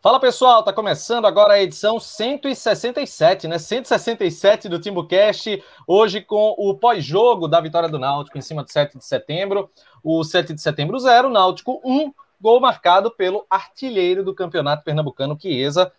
Fala pessoal, tá começando agora a edição 167, né? 167 do TimbuCast, hoje com o pós-jogo da vitória do Náutico em cima do 7 de setembro. O 7 de setembro 0, Náutico 1, gol marcado pelo artilheiro do campeonato pernambucano, Chiesa.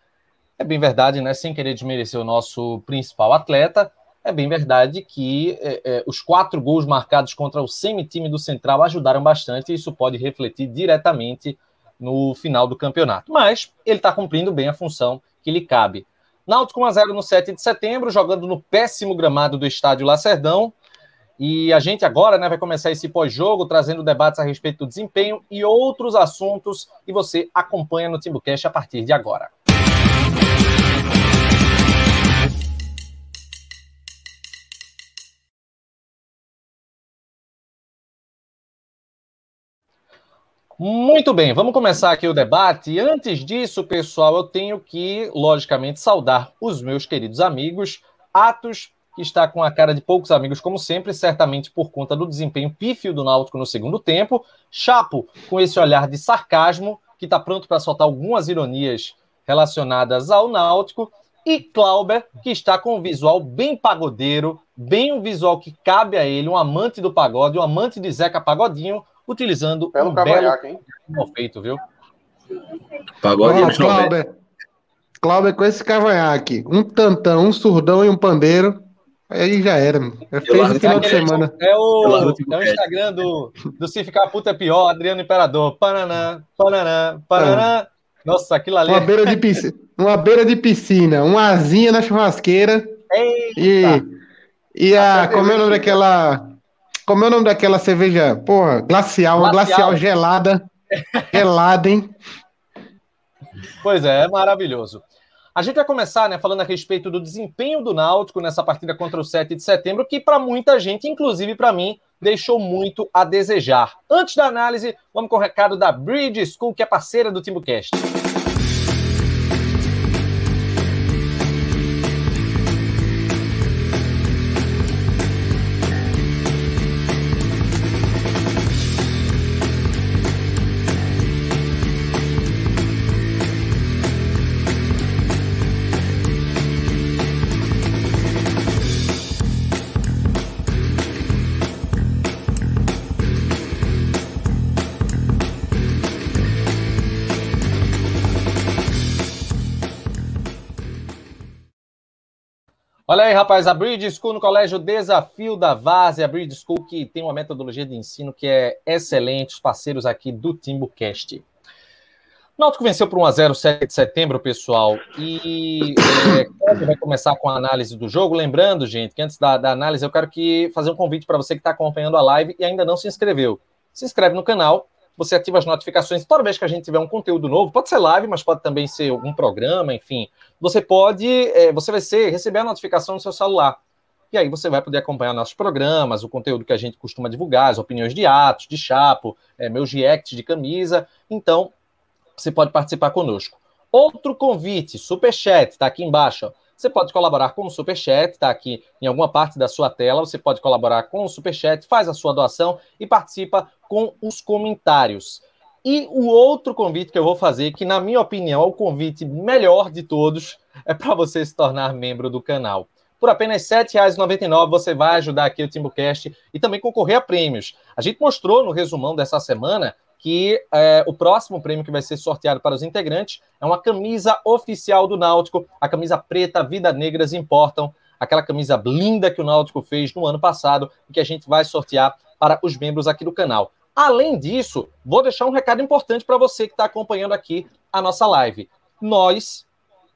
É bem verdade, né? Sem querer desmerecer o nosso principal atleta, é bem verdade que é, é, os quatro gols marcados contra o semi-time do Central ajudaram bastante e isso pode refletir diretamente no final do campeonato. Mas ele está cumprindo bem a função que lhe cabe. Náutico 1x0 no 7 de setembro, jogando no péssimo gramado do estádio Lacerdão. E a gente agora né, vai começar esse pós-jogo, trazendo debates a respeito do desempenho e outros assuntos. E você acompanha no Timbucast a partir de agora. Muito bem, vamos começar aqui o debate. Antes disso, pessoal, eu tenho que, logicamente, saudar os meus queridos amigos. Atos, que está com a cara de poucos amigos, como sempre, certamente por conta do desempenho pífio do Náutico no segundo tempo. Chapo, com esse olhar de sarcasmo, que está pronto para soltar algumas ironias relacionadas ao Náutico. E Clauber, que está com um visual bem pagodeiro, bem um visual que cabe a ele, um amante do pagode, um amante de Zeca Pagodinho, utilizando belo um belo hein? feito, viu? Pagode oh, Cláudio, Cláudio, com esse cavanhaque, um tantão, um surdão e um pandeiro, aí já era. É fez no final de semana. É o, é o Instagram do, do Se Ficar Puta é Pior, Adriano Imperador. Pananã, pananã, pananã. Nossa, aquilo ali. Uma beira de piscina, uma beira de piscina, uma asinha na churrasqueira. Eita. E, e a. Como é o nome daquela. Como é o nome daquela cerveja? Porra, glacial, uma glacial gelada. gelada, hein? Pois é, é maravilhoso. A gente vai começar né, falando a respeito do desempenho do Náutico nessa partida contra o 7 de setembro, que para muita gente, inclusive para mim, deixou muito a desejar. Antes da análise, vamos com o recado da Bridge School, que é parceira do TimbuCast. Olha aí, rapaz, a Bridge School no Colégio Desafio da Várzea, a Bridge School que tem uma metodologia de ensino que é excelente, os parceiros aqui do TimbuCast. Náutico venceu por 1x0 7 de setembro, pessoal, e é, vai começar com a análise do jogo. Lembrando, gente, que antes da, da análise eu quero que fazer um convite para você que está acompanhando a live e ainda não se inscreveu. Se inscreve no canal, você ativa as notificações toda vez que a gente tiver um conteúdo novo, pode ser live, mas pode também ser algum programa, enfim. Você pode, é, você vai ser, receber a notificação no seu celular. E aí você vai poder acompanhar nossos programas, o conteúdo que a gente costuma divulgar, as opiniões de atos, de chapo, é, meus reacts de camisa. Então, você pode participar conosco. Outro convite, Superchat, está aqui embaixo. Você pode colaborar com o Superchat, está aqui em alguma parte da sua tela. Você pode colaborar com o Superchat, faz a sua doação e participa com os comentários. E o outro convite que eu vou fazer, que na minha opinião é o convite melhor de todos, é para você se tornar membro do canal. Por apenas R$ 7,99 você vai ajudar aqui o TimbuCast e também concorrer a prêmios. A gente mostrou no resumão dessa semana que é, o próximo prêmio que vai ser sorteado para os integrantes é uma camisa oficial do Náutico, a camisa preta Vida Negras Importam, aquela camisa linda que o Náutico fez no ano passado e que a gente vai sortear para os membros aqui do canal. Além disso, vou deixar um recado importante para você que está acompanhando aqui a nossa live. Nós,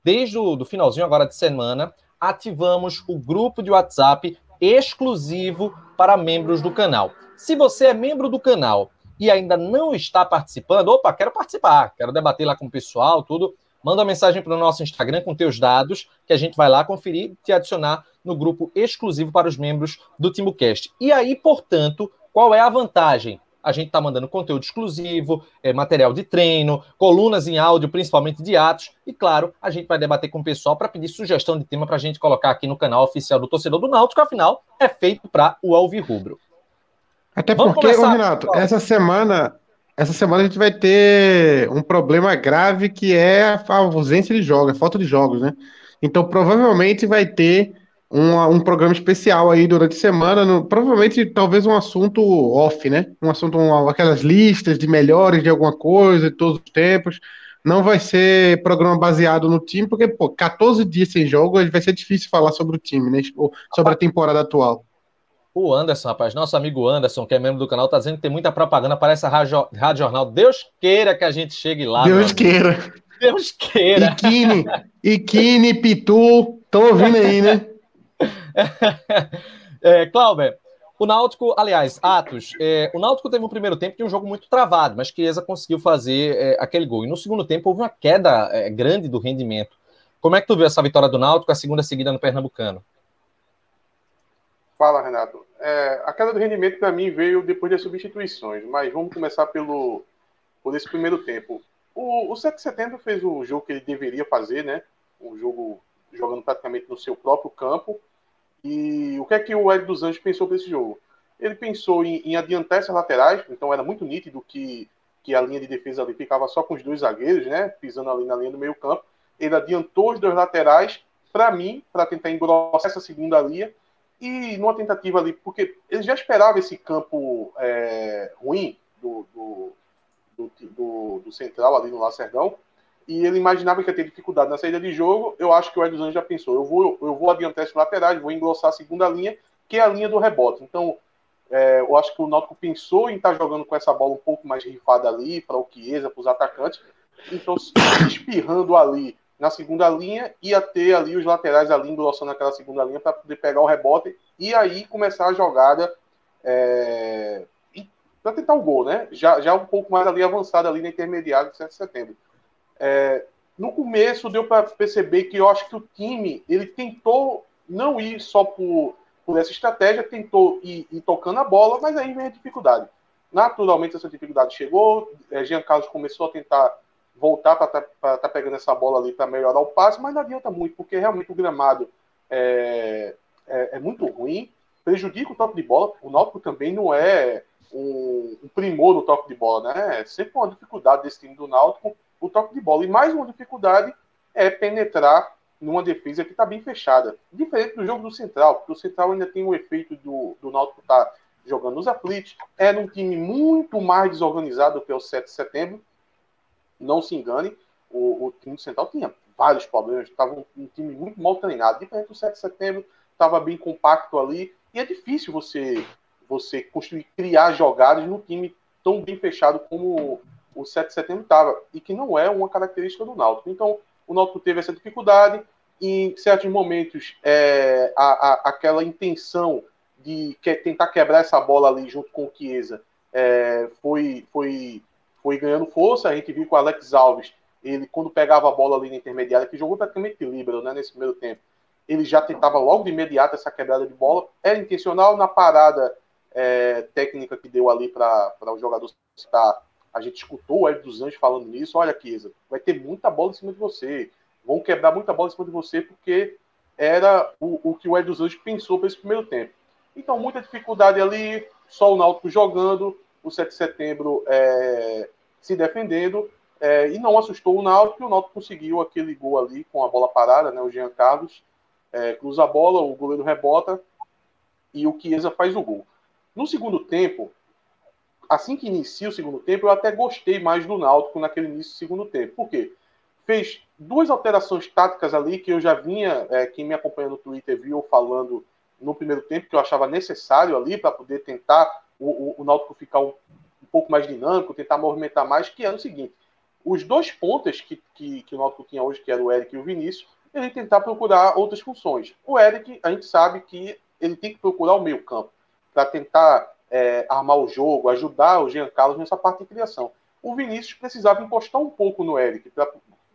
desde o finalzinho agora de semana, ativamos o grupo de WhatsApp exclusivo para membros do canal. Se você é membro do canal e ainda não está participando, opa, quero participar, quero debater lá com o pessoal, tudo, manda uma mensagem para o nosso Instagram com teus dados, que a gente vai lá conferir e te adicionar no grupo exclusivo para os membros do TimbuCast. E aí, portanto, qual é a vantagem? A gente está mandando conteúdo exclusivo, é, material de treino, colunas em áudio, principalmente de atos, e claro, a gente vai debater com o pessoal para pedir sugestão de tema para a gente colocar aqui no canal oficial do Torcedor do Náutico, afinal, é feito para o Alvirrubro. Até Vamos porque, começar, Renato, essa semana, essa semana a gente vai ter um problema grave que é a ausência de jogos, a falta de jogos, né? Então provavelmente vai ter um, um programa especial aí durante a semana, no, provavelmente talvez um assunto off, né? Um assunto, um, aquelas listas de melhores de alguma coisa de todos os tempos. Não vai ser programa baseado no time, porque, pô, 14 dias sem jogo vai ser difícil falar sobre o time, né? Sobre a temporada atual. O Anderson, rapaz, nosso amigo Anderson, que é membro do canal, tá dizendo que tem muita propaganda para essa rádio, rádio jornal. Deus queira que a gente chegue lá. Deus queira. Deus queira. Iquine, Iquine, Pitu, tô ouvindo aí, né? é, Clauber, o Náutico, aliás, Atos, é, o Náutico teve um primeiro tempo de um jogo muito travado, mas Chiesa conseguiu fazer é, aquele gol. E no segundo tempo houve uma queda é, grande do rendimento. Como é que tu viu essa vitória do Náutico, a segunda seguida no Pernambucano? Fala, Renato. É, a queda do rendimento para mim veio depois das substituições, mas vamos começar pelo por esse primeiro tempo. O, o 7 de setembro fez o jogo que ele deveria fazer, né? Um jogo jogando praticamente no seu próprio campo. E o que é que o Ed dos Anjos pensou para esse jogo? Ele pensou em, em, adiantar essas laterais, então era muito nítido que, que a linha de defesa ali ficava só com os dois zagueiros, né? Pisando ali na linha do meio campo. Ele adiantou os dois laterais, para mim, para tentar engrossar essa segunda linha. E numa tentativa ali, porque ele já esperava esse campo é, ruim do, do, do, do, do central ali no Lacerdão, e ele imaginava que ia ter dificuldade na saída de jogo. Eu acho que o Edson já pensou: eu vou, eu vou adiantar esses laterais, vou engrossar a segunda linha, que é a linha do rebote. Então, é, eu acho que o Náutico pensou em estar jogando com essa bola um pouco mais rifada ali, para o Chiesa, para os atacantes. Então, espirrando ali na segunda linha, ia ter ali os laterais ali engrossando aquela segunda linha para poder pegar o rebote e aí começar a jogada é, para tentar o gol, né? Já, já um pouco mais ali avançado ali na intermediária de 7 de setembro. É, no começo deu para perceber que eu acho que o time ele tentou não ir só por, por essa estratégia, tentou ir, ir tocando a bola, mas aí vem a dificuldade. Naturalmente essa dificuldade chegou, é, Jean Carlos começou a tentar voltar para estar tá, tá pegando essa bola ali para melhorar o passe, mas não adianta muito, porque realmente o gramado é, é, é, muito ruim, prejudica o toque de bola. O Náutico também não é um, um primor no toque de bola, né? É sempre uma dificuldade desse time do Náutico o toque de bola. E mais uma dificuldade é penetrar numa defesa que está bem fechada. Diferente do jogo do Central, porque o Central ainda tem o efeito do, do Náutico estar tá jogando nos aflitos. Era um time muito mais desorganizado que o 7 de setembro. Não se engane, o, o time do Central tinha vários problemas. Estava um, um, time muito mal treinado. Diferente do 7 de setembro, estava bem compacto ali. E é difícil você, você construir, criar jogadas no time tão bem fechado como o 7 de setembro estava, e que não é uma característica do Náutico. Então, o Náutico teve essa dificuldade, em certos momentos, é, a, a, aquela intenção de que, tentar quebrar essa bola ali junto com o Chiesa é, foi, foi, foi ganhando força. A gente viu que o Alex Alves, ele quando pegava a bola ali na intermediária, que jogou praticamente livre né, nesse primeiro tempo, ele já tentava logo de imediato essa quebrada de bola. Era intencional na parada é, técnica que deu ali para o jogador estar a gente escutou o Hélio dos Anjos falando nisso. Olha, Kiesa, vai ter muita bola em cima de você. Vão quebrar muita bola em cima de você, porque era o, o que o Hélio dos Anjos pensou para esse primeiro tempo. Então, muita dificuldade ali, só o Náutico jogando, o 7 de setembro é, se defendendo, é, e não assustou o Náutico, e o Náutico conseguiu aquele gol ali com a bola parada, né, o Jean Carlos é, cruza a bola, o goleiro rebota, e o Chiesa faz o gol. No segundo tempo, assim que inicia o segundo tempo, eu até gostei mais do Náutico naquele início do segundo tempo. Por quê? Fez duas alterações táticas ali que eu já vinha, é, quem me acompanha no Twitter viu falando no primeiro tempo, que eu achava necessário ali para poder tentar o, o, o Náutico ficar um, um, pouco mais dinâmico, tentar movimentar mais, que era o seguinte, os dois pontas que, que, que o Náutico tinha hoje, que era o Eric e o Vinícius, ele tentar procurar outras funções. O Eric, a gente sabe que ele tem que procurar o meio campo, para tentar é, armar o jogo, ajudar o Jean Carlos nessa parte de criação. O Vinícius precisava encostar um pouco no Eric, pra,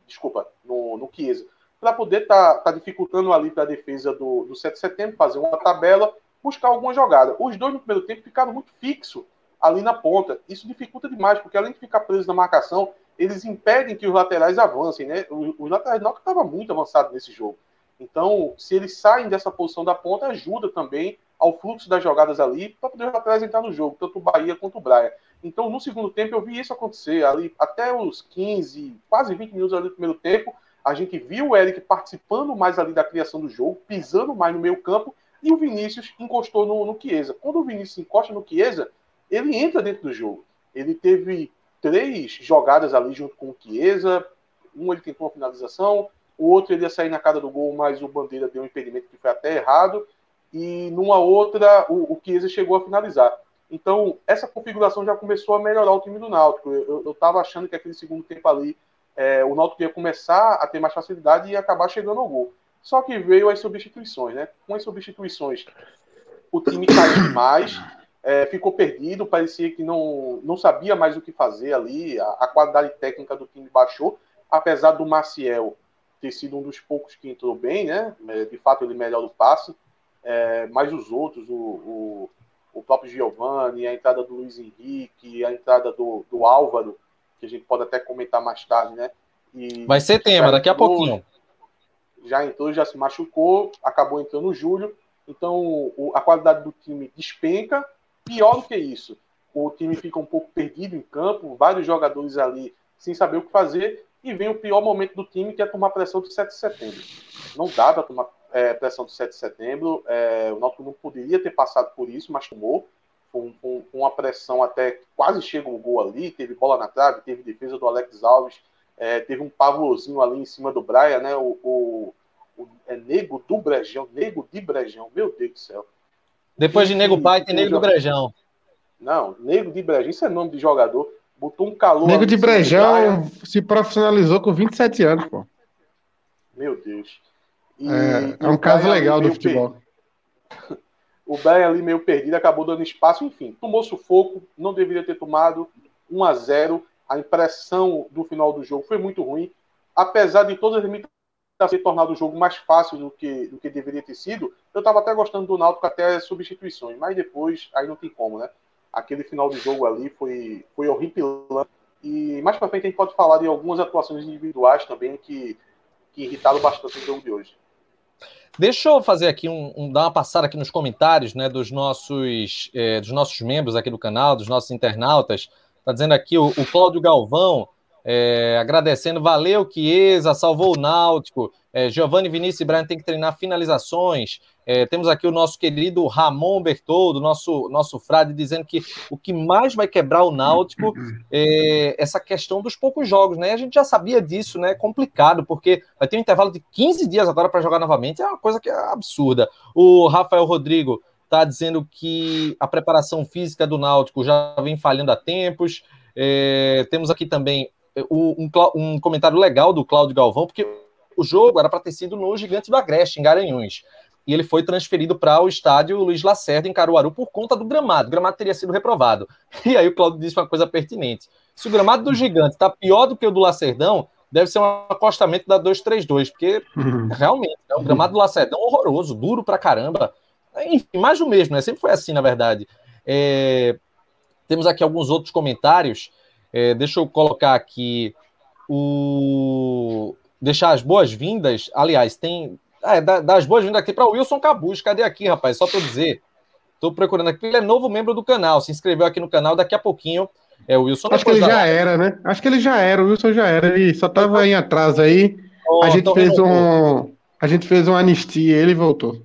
desculpa, no, no Chiesa, para poder estar tá, tá dificultando ali para a defesa do, do 7 de setembro, fazer uma tabela, buscar alguma jogada. Os dois no primeiro tempo ficaram muito fixos ali na ponta. Isso dificulta demais, porque além de ficar preso na marcação, eles impedem que os laterais avancem, né? Os, os laterais não estavam muito avançados nesse jogo. Então, se eles saem dessa posição da ponta, ajuda também ao fluxo das jogadas ali para poder apresentar no jogo, tanto o Bahia quanto o Braia. Então, no segundo tempo, eu vi isso acontecer ali até os 15, quase 20 minutos ali do primeiro tempo. A gente viu o Eric participando mais ali da criação do jogo, pisando mais no meio campo, e o Vinícius encostou no, no Chiesa. Quando o Vinícius encosta no Chiesa, ele entra dentro do jogo. Ele teve três jogadas ali junto com o Chiesa. Um ele tentou uma finalização, o outro ele ia sair na cara do gol, mas o Bandeira deu um impedimento que foi até errado. E numa outra, o, o Chiesa chegou a finalizar. Então, essa configuração já começou a melhorar o time do Náutico. Eu estava achando que aquele segundo tempo ali, é, o Náutico ia começar a ter mais facilidade e ia acabar chegando ao gol. Só que veio as substituições, né? Com as substituições, o time caiu demais, é, ficou perdido, parecia que não, não sabia mais o que fazer ali, a, a, qualidade técnica do time baixou, apesar do Maciel ter sido um dos poucos que entrou bem, né? É, de fato, ele melhora o passe, é, mas os outros, o, o, o próprio Giovanni, a entrada do Luiz Henrique, a entrada do, do Álvaro, que a gente pode até comentar mais tarde, né? E Vai ser tema, daqui a pouquinho. Já entrou, já se machucou, acabou entrando o Júlio. Então, o, a qualidade do time despenca, Pior do que isso, o time fica um pouco perdido em campo, vários jogadores ali sem saber o que fazer, e vem o pior momento do time, que é tomar pressão do 7 de setembro. Não dá para tomar é, pressão do 7 de setembro, é, o Náutico não poderia ter passado por isso, mas tomou, com, com, com uma pressão até quase chega um gol ali, teve bola na trave, teve defesa do Alex Alves, é, teve um pavlozinho ali em cima do Braia, né, o, o, o é Nego do Brejão, Nego de Brejão, meu Deus do céu, depois de Nego Pai, tem Nego do Brejão. Não, Nego de Brejão, isso é nome de jogador. Botou um calor. Nego de Brejão se profissionalizou com 27 anos, pô. Meu Deus. E, é, é um caso legal do futebol. Per... O Brian ali meio perdido, acabou dando espaço, enfim, tomou sufoco, não deveria ter tomado 1 a 0 A impressão do final do jogo foi muito ruim, apesar de todas as limitações ter tornado o jogo mais fácil do que, do que deveria ter sido, eu estava até gostando do Náutico até as substituições, mas depois aí não tem como, né? Aquele final de jogo ali foi, foi horripilante. E mais para frente a gente pode falar de algumas atuações individuais também que, que irritaram bastante o jogo de hoje. Deixa eu fazer aqui um, um, dar uma passada aqui nos comentários, né, dos nossos é, dos nossos membros aqui do canal, dos nossos internautas. Tá dizendo aqui o, o Cláudio Galvão é, agradecendo, valeu Chiesa, salvou o Náutico. É, Giovanni Vinícius e Brian tem que treinar finalizações. É, temos aqui o nosso querido Ramon Bertoldo, nosso, nosso frade, dizendo que o que mais vai quebrar o Náutico é essa questão dos poucos jogos, né? A gente já sabia disso, né? É complicado, porque vai ter um intervalo de 15 dias agora para jogar novamente, é uma coisa que é absurda. O Rafael Rodrigo está dizendo que a preparação física do Náutico já vem falhando há tempos. É, temos aqui também um, um comentário legal do Cláudio Galvão, porque o jogo era para ter sido no Gigante do Agreste, em Garanhuns. E ele foi transferido para o estádio Luiz Lacerda, em Caruaru, por conta do gramado. O gramado teria sido reprovado. E aí o Cláudio disse uma coisa pertinente. Se o gramado do Gigante está pior do que o do Lacerdão, deve ser um acostamento da 232, porque realmente é um gramado do Lacerdão horroroso, duro pra caramba. Enfim, mais do mesmo, né? Sempre foi assim, na verdade. É... Temos aqui alguns outros comentários. É, deixa eu colocar aqui o. Deixar as boas-vindas. Aliás, tem. É, das boas-vindas aqui para o Wilson Cabuz. Cadê aqui, rapaz? Só para dizer. Estou procurando aqui. Ele é novo membro do canal. Se inscreveu aqui no canal. Daqui a pouquinho é o Wilson. Acho que ele já era, né? Acho que ele já era. O Wilson já era. Ele só estava em atraso aí. Oh, a gente fez um. A gente fez uma anistia e ele voltou.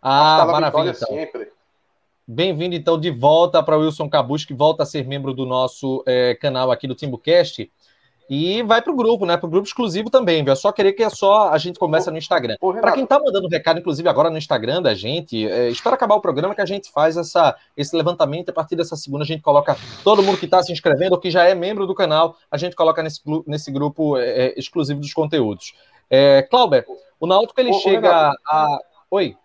Ah, maravilha. Então. Sempre. Bem-vindo, então, de volta para o Wilson Cabus, que volta a ser membro do nosso é, canal aqui do TimbuCast. E vai para o grupo, né? Para o grupo exclusivo também, viu? É só querer que é só a gente começa no Instagram. Para quem está mandando recado, inclusive agora no Instagram da gente, é, espera acabar o programa que a gente faz essa, esse levantamento. A partir dessa segunda, a gente coloca todo mundo que está se inscrevendo ou que já é membro do canal, a gente coloca nesse, nesse grupo é, é exclusivo dos conteúdos. É, Clauber, o Náutico ele Ô, chega a. Oi.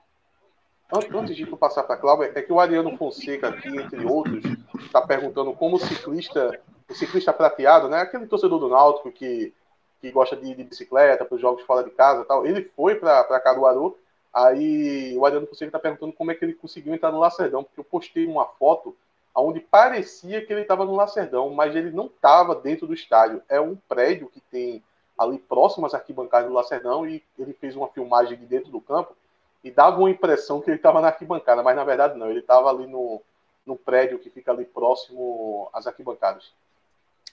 Antes de passar para a Cláudia, é que o Ariano Fonseca aqui, entre outros, está perguntando como o ciclista, o ciclista prateado, né? Aquele torcedor do Náutico que, que gosta de, de bicicleta para os jogos fora de casa tal, ele foi para Caruaru, aí o Ariano Fonseca está perguntando como é que ele conseguiu entrar no Lacerdão, porque eu postei uma foto onde parecia que ele estava no Lacerdão, mas ele não estava dentro do estádio. É um prédio que tem ali próximo às arquibancadas do Lacerdão e ele fez uma filmagem de dentro do campo e dava uma impressão que ele estava na arquibancada, mas na verdade não, ele estava ali no, no prédio que fica ali próximo às arquibancadas.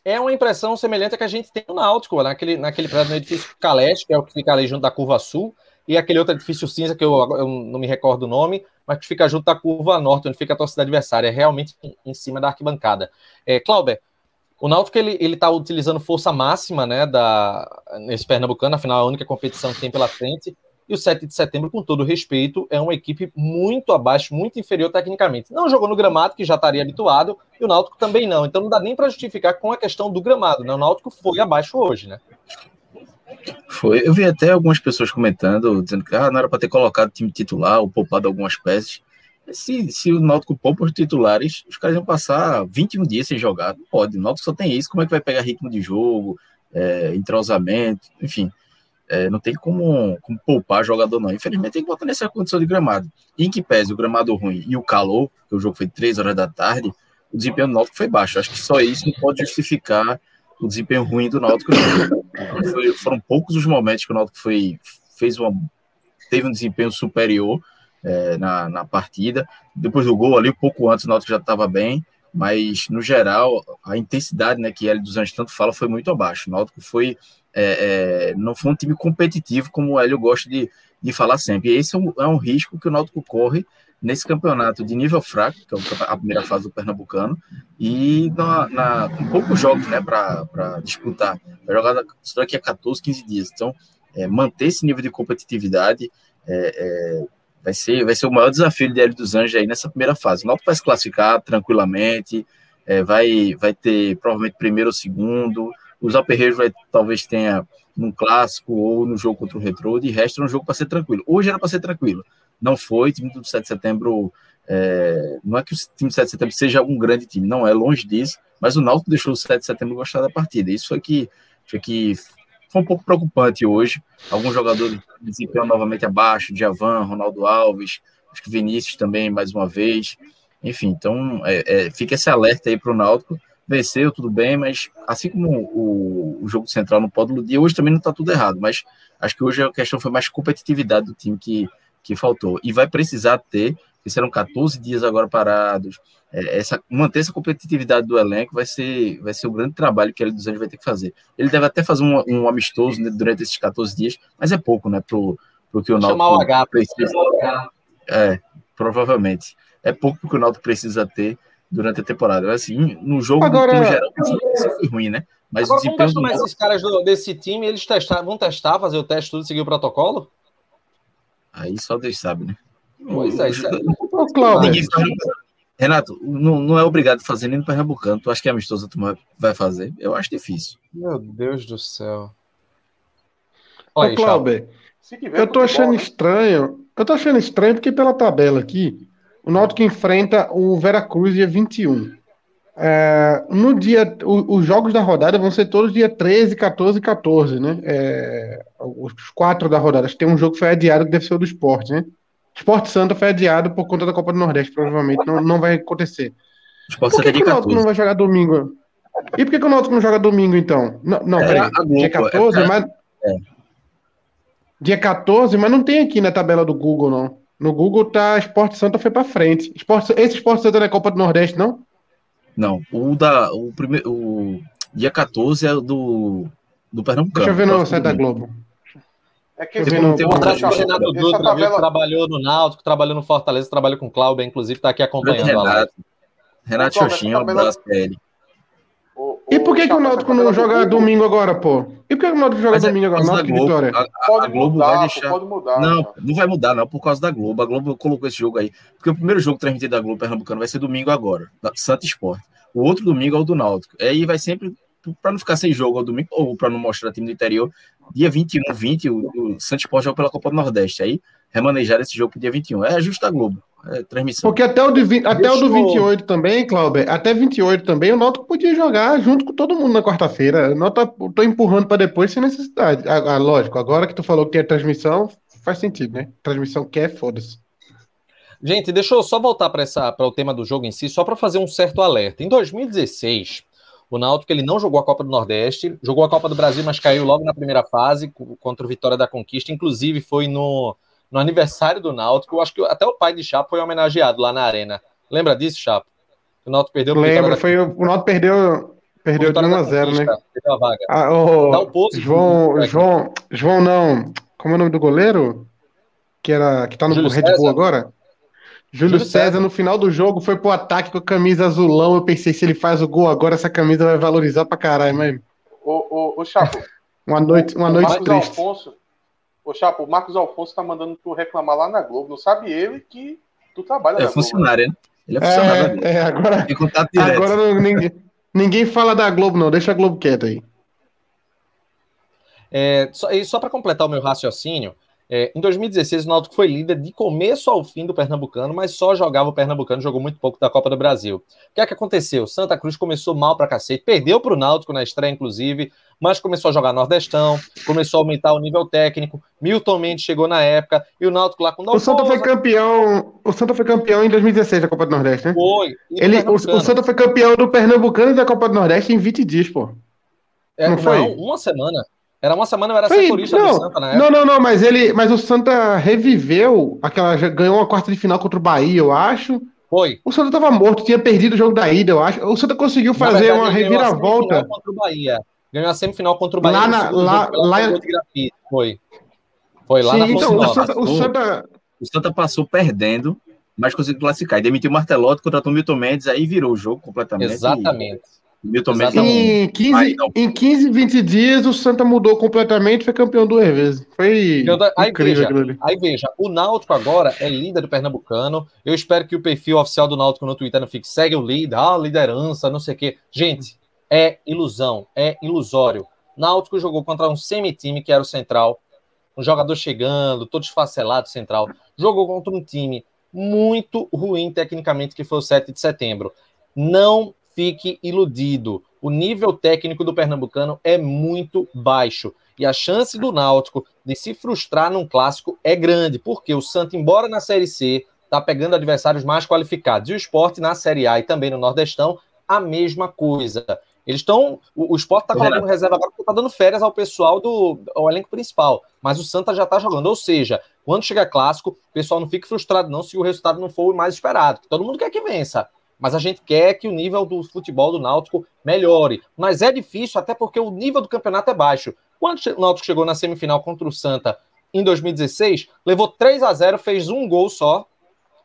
É uma impressão semelhante à que a gente tem no Náutico, naquele, naquele prédio no edifício Caleste, que é o que fica ali junto da curva sul, e aquele outro edifício cinza, que eu, eu não me recordo o nome, mas que fica junto da curva norte, onde fica a torcida adversária, é realmente em, cima da arquibancada. É, Clauber, o Náutico ele ele está utilizando força máxima, né, da nesse Pernambucano, afinal é a única competição que tem pela frente. E o 7 de setembro, com todo respeito, é uma equipe muito abaixo, muito inferior tecnicamente. Não jogou no gramado, que já estaria habituado, e o Náutico também não. Então não dá nem para justificar com a questão do gramado, né? O Náutico foi abaixo hoje, né? Foi. Eu vi até algumas pessoas comentando, dizendo que ah, não era para ter colocado time titular ou poupado algumas peças. Se, se o Náutico poupa os titulares, os caras iam passar 21 dias sem jogar. Não pode. O Náutico só tem isso. Como é que vai pegar ritmo de jogo, é, entrosamento, enfim. É, não tem como, como, poupar jogador, não. Infelizmente tem que botar nessa condição de gramado. E em que pese o gramado ruim e o calor, que o jogo foi 3 horas da tarde, o desempenho do Náutico foi baixo. Acho que só isso não pode justificar o desempenho ruim do Náutico. Foi, foram poucos os momentos que o Náutico foi, fez uma, teve um desempenho superior é, na, na partida. Depois do gol ali, um pouco antes, o Náutico já estava bem, mas no geral, a intensidade né, que ele dos Anjos tanto fala foi muito abaixo. O Náutico foi é, é, não foi um time competitivo, como o Hélio gosta de, de falar sempre. E esse é um, é um risco que o Náutico corre nesse campeonato de nível fraco, que é a primeira fase do Pernambucano, e na, na com poucos jogos né, para disputar. Vai jogar daqui a 14, 15 dias. Então, é, manter esse nível de competitividade é, é, vai, ser, vai ser o maior desafio de Hélio dos Anjos aí nessa primeira fase. O Náutico vai se classificar tranquilamente, é, vai, vai ter provavelmente primeiro ou segundo, os aperreios vai, talvez tenha num clássico ou no jogo contra o Retro, de resto é um jogo para ser tranquilo. Hoje era para ser tranquilo, não foi. O time do 7 de setembro, é, não é que o time do 7 de setembro seja um grande time, não é longe disso, mas o Náutico deixou o 7 de setembro gostar da partida. Isso foi que, foi que foi um pouco preocupante hoje. Alguns jogadores desempenham novamente abaixo, Javan, Ronaldo Alves, acho que Vinícius também, mais uma vez. Enfim, então é, é, fica esse alerta aí para o Náutico venceu, tudo bem, mas assim como o, o jogo central não pode iludir, hoje também não está tudo errado, mas acho que hoje a questão foi mais competitividade do time que, que faltou. E vai precisar ter, que serão 14 dias agora parados, é, essa, manter essa competitividade do elenco vai ser, vai ser o grande trabalho que ele dos anos vai ter que fazer. Ele deve até fazer um, um amistoso né, durante esses 14 dias, mas é pouco, né, pro, pro que o Náutico Chamar o H, precisa. É, provavelmente. É pouco que o Náutico precisa ter durante a temporada. Assim, no jogo, Agora... no geral, foi ruim, né? Mas Agora, o desempenho esses caras do, desse time, eles testar, vão testar, fazer o teste, tudo, seguir o protocolo? Aí só Deus sabe, né? Pois é, isso é... Renato, não, não é obrigado a fazer nem no Pernambucano. Tu acha que a amistosa tu vai fazer? Eu acho difícil. Meu Deus do céu. Olha, Ô, Cláudio, eu tô achando estranho. Eu tô achando estranho porque pela tabela aqui, o Náutico enfrenta o Veracruz dia 21. É, no dia, o, os jogos da rodada vão ser todos dia 13, 14 e 14, né? É, os quatro da rodada. Acho que tem um jogo que foi adiado que deve ser o do esporte, né? Esporte Santa foi adiado por conta da Copa do Nordeste, provavelmente. Não, não vai acontecer. Esporte por que, que o Náutico não vai jogar domingo? E por que, que o Náutico não joga domingo, então? Não, não é, peraí. Dia 14, é, mas. É. Dia 14, mas não tem aqui na tabela do Google, não. No Google tá Esporte Santa foi para frente. Esporte, esse Esporte Santa não é Copa do Nordeste, não? Não. O da. O, primeiro, o dia 14 é do, do Pernambuco. Deixa eu ver no site da Globo. É que tem um Renato Dutra, tabela... trabalhou no Náutico, trabalhou no Fortaleza, trabalhou com o Cláudio, inclusive está aqui acompanhando Renato, a live. Renato Xoxinha, um abraço pra ele. E por que, que o Náutico não joga domingo agora, pô? E por que o Náutico joga é domingo agora? Náutico Globo, Vitória. A, a, a Globo mudar, vai deixar. Pode mudar, não, cara. não vai mudar, não, por causa da Globo. A Globo colocou esse jogo aí. Porque o primeiro jogo transmitido da Globo Pernambucano vai ser domingo agora, da Santa Esporte. O outro domingo é o do Náutico. Aí vai sempre, para não ficar sem jogo ao domingo, ou para não mostrar time do interior, dia 21, 20, o, o Santa Esporte joga pela Copa do Nordeste. Aí remanejar esse jogo pro dia 21. É justo a Globo. É, transmissão. Porque até o, de, até o do 28 também, Cláudio, até 28 também, o Náutico podia jogar junto com todo mundo na quarta-feira. Eu tô, tô empurrando para depois sem necessidade. Ah, ah, lógico, agora que tu falou que é transmissão, faz sentido, né? Transmissão quer, foda-se. Gente, deixa eu só voltar para o tema do jogo em si, só para fazer um certo alerta. Em 2016, o Náutico ele não jogou a Copa do Nordeste, jogou a Copa do Brasil, mas caiu logo na primeira fase contra o Vitória da Conquista. Inclusive, foi no no aniversário do Náutico. Eu acho que até o pai de Chapo foi homenageado lá na arena. Lembra disso, Chapo? O Náutico perdeu. Lembra, foi o, o Náutico perdeu Perdeu de 1 a 0 né? Perdeu a vaga. Ah, oh, Dá um pouso João, João, João não. Como é o nome do goleiro? Que era que tá no Júlio Red Bull César. agora? Júlio, Júlio César, César, no final do jogo, foi pro ataque com a camisa azulão. Eu pensei, se ele faz o gol agora, essa camisa vai valorizar pra caralho, mas. Ô, ô, ô Chapo. uma noite, uma noite Marcos triste. Alfonso, ô, Chapo, o Marcos Alfonso tá mandando tu reclamar lá na Globo. Não sabe ele que tu trabalha é na funcionário, Globo. Né? Ele é funcionário. É, é agora. Agora não, ninguém, ninguém fala da Globo, não. Deixa a Globo quieta aí. É, só, e só para completar o meu raciocínio, é, em 2016, o Náutico foi líder de começo ao fim do Pernambucano, mas só jogava o Pernambucano, jogou muito pouco da Copa do Brasil. O que é que aconteceu? Santa Cruz começou mal pra cacete, perdeu pro Náutico na estreia, inclusive, mas começou a jogar Nordestão, começou a aumentar o nível técnico. Milton Mendes chegou na época, e o Náutico lá com o Santa foi campeão. O Santa foi campeão em 2016 da Copa do Nordeste, né? Foi. Ele, o, o, Santa foi campeão do Pernambucano e da Copa do Nordeste em 20 dias, pô. É, não, não foi? uma semana. Era uma semana, eu era Foi, setorista não, do Santa época. Não, não, não, mas ele. Mas o Santa reviveu aquela. ganhou uma quarta de final contra o Bahia, eu acho. Foi. O Santa estava morto, tinha perdido o jogo da ida, eu acho. O Santa conseguiu fazer verdade, uma reviravolta. contra o Bahia. Ganhou a semifinal contra o Bahia. Lá na. Lá, lá... Foi. Foi lá Sim, na então, o Santa, o, Santa... o Santa passou perdendo, mas conseguiu classificar. E demitiu o Martelotti, contratou o Milton Mendes, aí virou o jogo completamente. Exatamente. E... Milton Mendes em, 15, em 15, 20 dias o Santa mudou completamente foi campeão duas vezes. Foi aí, incrível veja, aí veja, o Náutico agora é líder do Pernambucano. Eu espero que o perfil oficial do Náutico no Twitter não fique segue o líder, ah, liderança, não sei o quê. Gente, é ilusão, é ilusório. Náutico jogou contra um semi-time que era o Central, um jogador chegando, todo esfacelado Central. Jogou contra um time muito ruim tecnicamente que foi o 7 de setembro. Não fique iludido. O nível técnico do Pernambucano é muito baixo. E a chance do Náutico de se frustrar num clássico é grande, porque o Santos, embora na Série C, está pegando adversários mais qualificados. E o esporte na Série A e também no Nordestão, a mesma coisa. Eles estão. O, o esporte está colocando reserva agora porque está dando férias ao pessoal do ao elenco principal. Mas o Santa já está jogando. Ou seja, quando chega clássico, o pessoal não fique frustrado, não, se o resultado não for o mais esperado. Todo mundo quer que vença mas a gente quer que o nível do futebol do Náutico melhore. Mas é difícil, até porque o nível do campeonato é baixo. Quando o Náutico chegou na semifinal contra o Santa em 2016, levou 3 a 0 fez um gol só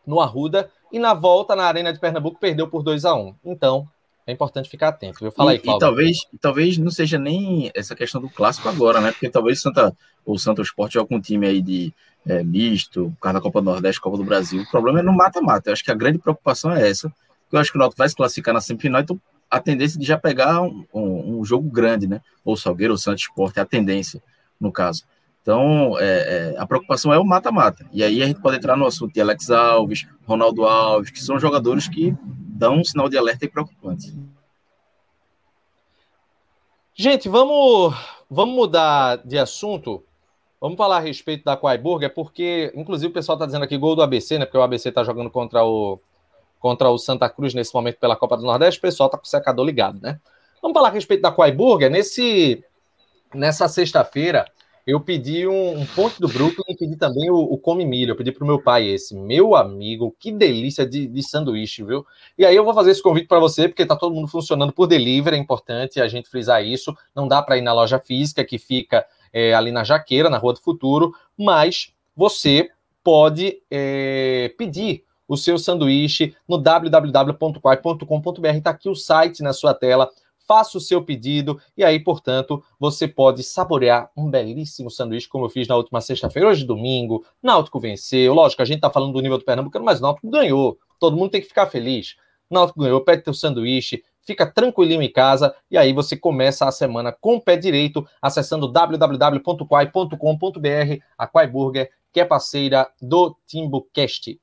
no Arruda, e na volta na Arena de Pernambuco perdeu por 2 a 1 Então, é importante ficar atento. Eu falei, e, e talvez, talvez não seja nem essa questão do clássico agora, né? Porque talvez Santa, o Santa Esporte joga com um time aí de é, misto, por causa da Copa do Nordeste, Copa do Brasil. O problema é no mata-mata. Eu acho que a grande preocupação é essa eu acho que o Náutico vai se classificar na semifinal, então a tendência de já pegar um, um, um jogo grande, né? Ou Salgueiro ou Santos Esporte, é a tendência, no caso. Então, é, é, a preocupação é o mata-mata. E aí a gente pode entrar no assunto de Alex Alves, Ronaldo Alves, que são jogadores que dão um sinal de alerta e preocupante. Gente, vamos, vamos mudar de assunto. Vamos falar a respeito da Quaiburger, porque, inclusive, o pessoal está dizendo aqui gol do ABC, né? Porque o ABC está jogando contra o, contra o Santa Cruz nesse momento pela Copa do Nordeste, o pessoal tá com o secador ligado, né? Vamos falar a respeito da Quaiburger. Nesse, nessa sexta-feira, eu pedi um, um ponte do Brooklyn e pedi também o, o Come Milho. Eu pedi para o meu pai esse. Meu amigo, que delícia de, de sanduíche, viu? E aí eu vou fazer esse convite para você, porque tá todo mundo funcionando por delivery, é importante a gente frisar isso. Não dá para ir na loja física, que fica é, ali na Jaqueira, na Rua do Futuro, mas você pode é, pedir o seu sanduíche no www.quai.com.br. Está aqui o site na sua tela. Faça o seu pedido e aí, portanto, você pode saborear um belíssimo sanduíche, como eu fiz na última sexta-feira. Hoje, domingo, Náutico venceu. Lógico, a gente está falando do nível do Pernambucano, mas Náutico ganhou. Todo mundo tem que ficar feliz. Náutico ganhou, pede teu sanduíche, fica tranquilinho em casa e aí você começa a semana com o pé direito acessando www.quai.com.br, a Quai Burger, que é parceira do TimbuCast.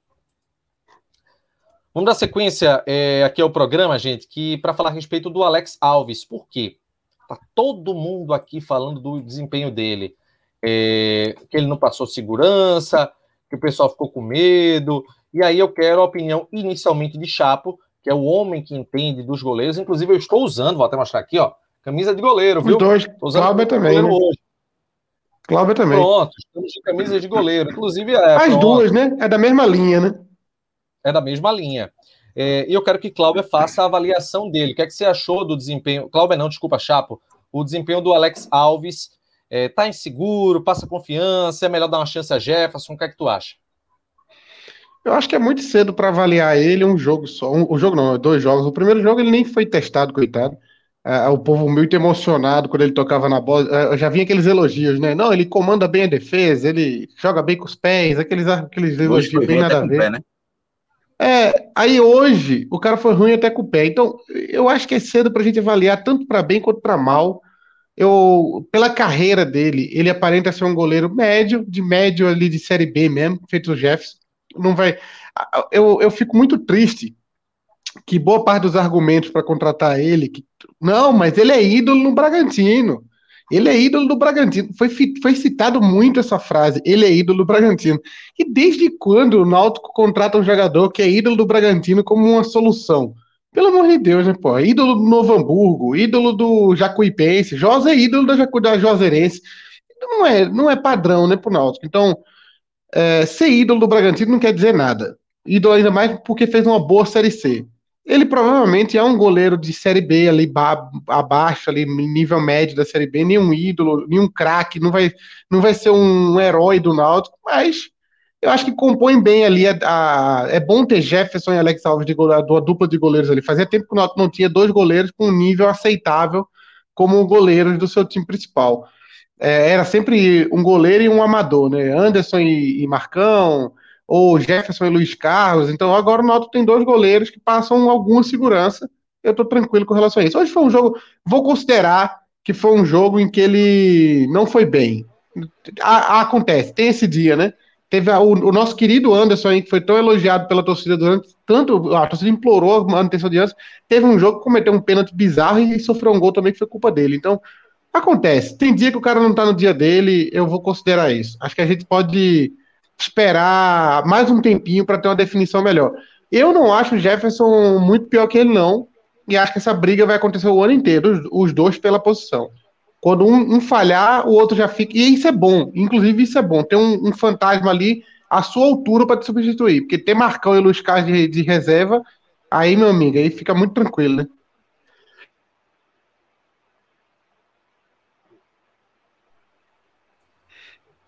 Vamos dar sequência é, aqui ao programa, gente, que para falar a respeito do Alex Alves. Por quê? Tá todo mundo aqui falando do desempenho dele. É, que ele não passou segurança, que o pessoal ficou com medo. E aí eu quero a opinião inicialmente de Chapo, que é o homem que entende dos goleiros. Inclusive, eu estou usando, vou até mostrar aqui, ó, camisa de goleiro, viu? Os dois, Cláudio também. Né? Hoje. Cláudio também. Pronto, estamos de camisa de goleiro. Inclusive, é, As pronto. duas, né? É da mesma linha, né? É da mesma linha. É, e eu quero que Cláudio faça a avaliação dele. O que, é que você achou do desempenho? Cláudio, não, desculpa, Chapo. O desempenho do Alex Alves. É, tá inseguro, passa confiança, é melhor dar uma chance a Jefferson. O que é que tu acha? Eu acho que é muito cedo para avaliar ele um jogo só. Um, o jogo não, dois jogos. O primeiro jogo ele nem foi testado, coitado. É, o povo muito emocionado quando ele tocava na bola. É, eu já vinha aqueles elogios, né? Não, ele comanda bem a defesa, ele joga bem com os pés, aqueles, aqueles elogios bem nada a ver. Pé, né? É, aí hoje o cara foi ruim até com o pé. Então, eu acho que é cedo para a gente avaliar tanto para bem quanto para mal. Eu, pela carreira dele, ele aparenta ser um goleiro médio, de médio ali de série B mesmo, feito o Jefferson. Não vai. Eu, eu fico muito triste que boa parte dos argumentos para contratar ele, que, não, mas ele é ídolo no Bragantino. Ele é ídolo do Bragantino. Foi, foi citado muito essa frase, ele é ídolo do Bragantino. E desde quando o Náutico contrata um jogador que é ídolo do Bragantino como uma solução? Pelo amor de Deus, né, pô? Ídolo do Novo Hamburgo, ídolo do Jacuipense, José é ídolo da, Jacu, da Joserense. Não é, não é padrão, né, pro Náutico. Então, é, ser ídolo do Bragantino não quer dizer nada. Ídolo ainda mais porque fez uma boa Série C. Ele provavelmente é um goleiro de Série B ali abaixo, ali nível médio da Série B, nenhum ídolo, nenhum craque, não vai, não vai ser um herói do Náutico, mas eu acho que compõe bem ali. A, a, é bom ter Jefferson e Alex Alves de goleador, a dupla de goleiros ali. Fazia tempo que o Náutico não tinha dois goleiros com um nível aceitável como goleiros do seu time principal. É, era sempre um goleiro e um amador, né? Anderson e, e Marcão, ou Jefferson e Luiz Carlos. Então agora o Náutico tem dois goleiros que passam alguma segurança. Eu estou tranquilo com relação a isso. Hoje foi um jogo, vou considerar que foi um jogo em que ele não foi bem. A, a, acontece, tem esse dia, né? Teve a, o, o, nosso querido Anderson aí, que foi tão elogiado pela torcida durante tanto, a torcida implorou a manutenção de Anderson. Teve um jogo que cometeu um pênalti bizarro e, e sofreu um gol também que foi culpa dele. Então, acontece. Tem dia que o cara não tá no dia dele, eu vou considerar isso. Acho que a gente pode esperar mais um tempinho para ter uma definição melhor. Eu não acho o Jefferson muito pior que ele, não. E acho que essa briga vai acontecer o ano inteiro, os, dois pela posição. Quando um, um, falhar, o outro já fica. E isso é bom. Inclusive, isso é bom. Ter um, um fantasma ali à sua altura para te substituir. Porque ter Marcão e Luiz Carlos de, de reserva, aí, meu amigo, aí fica muito tranquilo, né?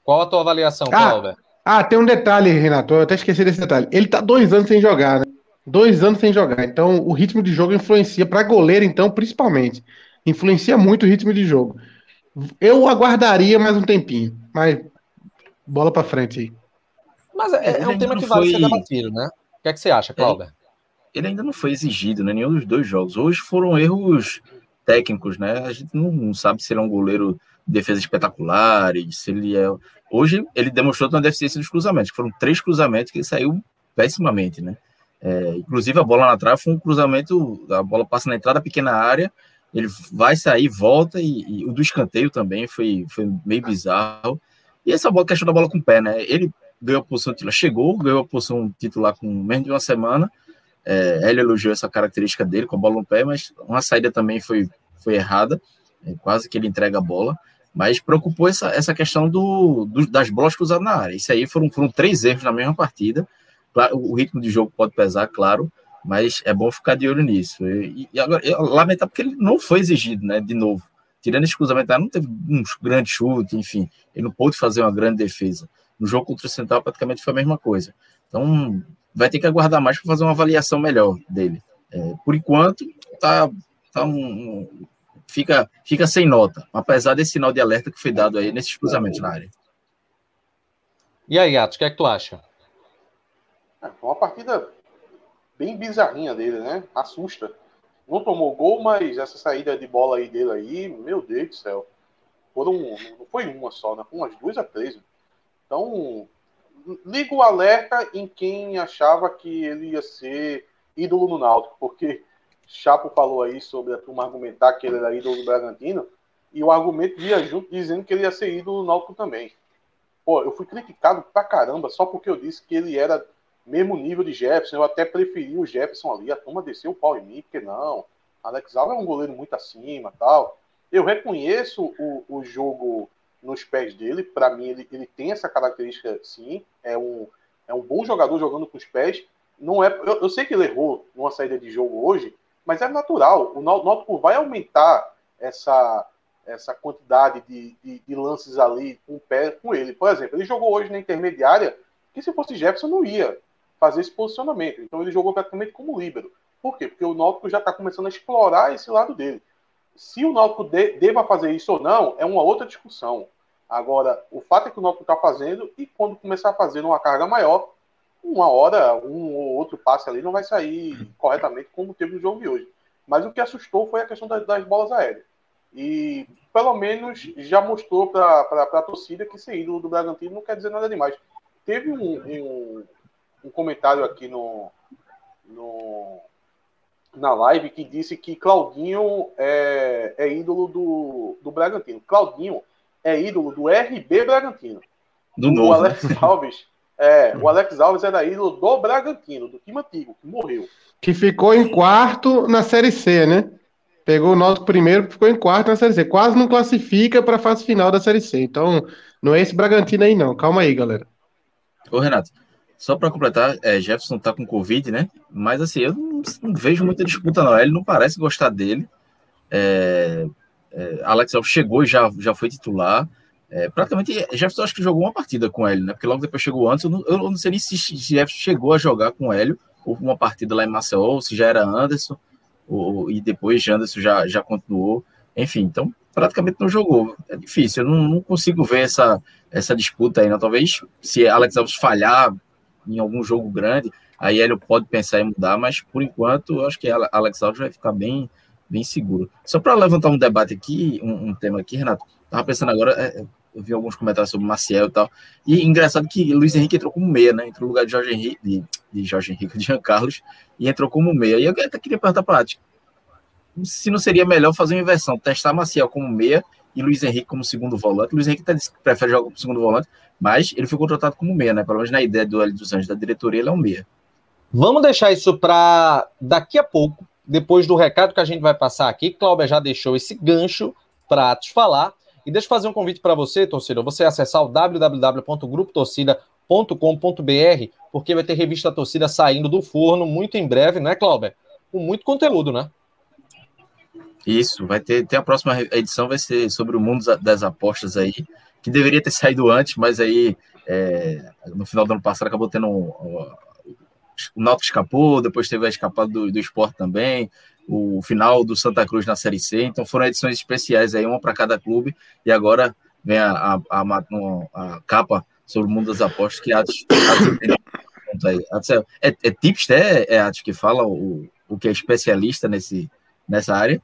Qual a tua avaliação, ah, Cláudio? Ah, tem um detalhe, Renato. Eu até esqueci desse detalhe. Ele tá dois anos sem jogar, né? Dois anos sem jogar. Então, o ritmo de jogo influencia. Para goleiro, então, principalmente. Influencia muito o ritmo de jogo. Eu aguardaria mais um tempinho. Mas, bola para frente aí. Mas é, é um tema que vale foi... ser debatido, né? O que é que você acha, Cláudio? Ele ainda não foi exigido, né? Nenhum dos dois jogos. Hoje foram erros técnicos, né? A gente não, não sabe se ele é um goleiro de defesa espetacular, se ele é Hoje ele demonstrou uma deficiência dos cruzamentos, foram três cruzamentos que ele saiu pessimamente, né? É, inclusive a bola na trave foi um cruzamento, a bola passa na entrada pequena área, ele vai sair, volta e, e, o do escanteio também foi, foi meio bizarro. E essa bola, questão da bola com o pé, né? Ele ganhou a posição titular, chegou, ganhou a posição titular com menos de uma semana. É, ele elogiou essa característica dele com a bola no pé, mas uma saída também foi, foi errada, é, quase que ele entrega a bola. Mas preocupou essa, essa questão do, do, das bolas cruzadas na área. Isso aí foram, foram três erros na mesma partida. Claro, o ritmo de jogo pode pesar, claro, mas é bom ficar de olho nisso. E, e agora, eu, lamentável porque ele não foi exigido, né? De novo. Tirando esse cruzamento, não teve um grande chute, enfim. Ele não pôde fazer uma grande defesa. No jogo contra o Central, praticamente foi a mesma coisa. Então, vai ter que aguardar mais para fazer uma avaliação melhor dele. É, por enquanto, tá, tá um, fica, fica sem nota, apesar desse sinal de alerta que foi dado aí nesses cruzamentos na área. E aí, Atos, o que é que tu acha? É, foi uma partida bem bizarrinha dele, né? Assusta. Não tomou gol, mas essa saída de bola aí dele aí, meu Deus do céu. Foram, não foi uma só, né? Foi umas duas a três. Então, liga o alerta em quem achava que ele ia ser ídolo no Náutico, porque Chapo falou aí sobre a turma argumentar que ele era ídolo do Bragantino, e o argumento via junto dizendo que ele ia ser ídolo do Náutico também. Pô, eu fui criticado pra caramba só porque eu disse que ele era mesmo nível de Jefferson, eu até preferi o Jefferson ali, a turma desceu o pau em mim, porque não, Alex Alves é um goleiro muito acima tal. Eu reconheço o, o jogo nos pés dele. Para mim, ele, ele tem essa característica, sim. É um, é um bom jogador jogando com os pés. Não é, eu, eu sei que ele errou numa saída de jogo hoje, mas é natural. O Náutico vai aumentar essa, essa quantidade de, de, de, lances ali com o pé com ele. Por exemplo, ele jogou hoje na intermediária, que se fosse Jefferson não ia fazer esse posicionamento. Então ele jogou praticamente como líbero. Por quê? Porque o Náutico já está começando a explorar esse lado dele. Se o Náutico de, deva fazer isso ou não, é uma outra discussão. Agora, o fato é que o Náutico está fazendo e quando começar a fazer uma carga maior, uma hora, um ou outro passe ali não vai sair corretamente como teve no jogo de hoje. Mas o que assustou foi a questão das, das bolas aéreas. E pelo menos já mostrou para a torcida que ser ídolo do Bragantino não quer dizer nada demais. Teve um, um, um comentário aqui no, no, na live que disse que Claudinho é, é ídolo do, do Bragantino. Claudinho é ídolo do RB Bragantino. Do o novo. Alex Alves, é, o Alex Alves era ídolo do Bragantino, do time antigo, que morreu. Que ficou em quarto na Série C, né? Pegou o nosso primeiro, ficou em quarto na Série C. Quase não classifica para a fase final da Série C. Então, não é esse Bragantino aí, não. Calma aí, galera. Ô, Renato, só para completar, é, Jefferson tá com Covid, né? Mas assim, eu não, não, vejo muita disputa, não. Ele não parece gostar dele. É, é, Alex Alves chegou e já, já foi titular. É, praticamente, Jefferson acho que jogou uma partida com ele, né? Porque logo depois chegou antes. Eu não, eu não sei nem se Jefferson chegou a jogar com ele, ou uma partida lá em Maceió, se já era Anderson, ou, e depois Anderson já, já continuou. Enfim, então praticamente não jogou. É difícil, eu não, não consigo ver essa, essa disputa aí. Né? Talvez se Alex Alves falhar em algum jogo grande, aí ele pode pensar em mudar, mas por enquanto eu acho que Alex Alves vai ficar bem bem seguro. Só para levantar um debate aqui, um, um, tema aqui, Renato, tava pensando agora, é, eu vi alguns comentários sobre Maciel e tal, e engraçado que Luiz Henrique entrou como meia, né, entrou no lugar de Jorge Henrique, de, de Jorge Henrique, de Jean Carlos, e entrou como meia, e eu até queria perguntar para a se não seria melhor fazer uma inversão, testar Maciel como meia e Luiz Henrique como segundo volante, Luiz Henrique até prefere jogar como segundo volante, mas ele foi contratado como meia, né, pelo menos na ideia do L dos Anjos, da diretoria, ele é um meia. Vamos deixar isso para daqui a pouco, depois do recado que a gente vai passar aqui, Cláudia já deixou esse gancho para te falar. E deixa eu fazer um convite para você, torcedor. Você acessar o www.grupotorcida.com.br, porque vai ter revista Torcida saindo do forno muito em breve, né, Cláudia? Com muito conteúdo, né? Isso, vai ter, ter a próxima edição, vai ser sobre o mundo das apostas aí, que deveria ter saído antes, mas aí é, no final do ano passado acabou tendo um, o Náutico escapou, depois teve a escapada do, do esporte também, o final do Santa Cruz na Série C, então foram edições especiais aí, uma para cada clube, e agora vem a, a, a, a, capa sobre o mundo das apostas que Atos, Atos é, é, é tipster, é, é Atos que fala o, o que é especialista nesse, nessa área?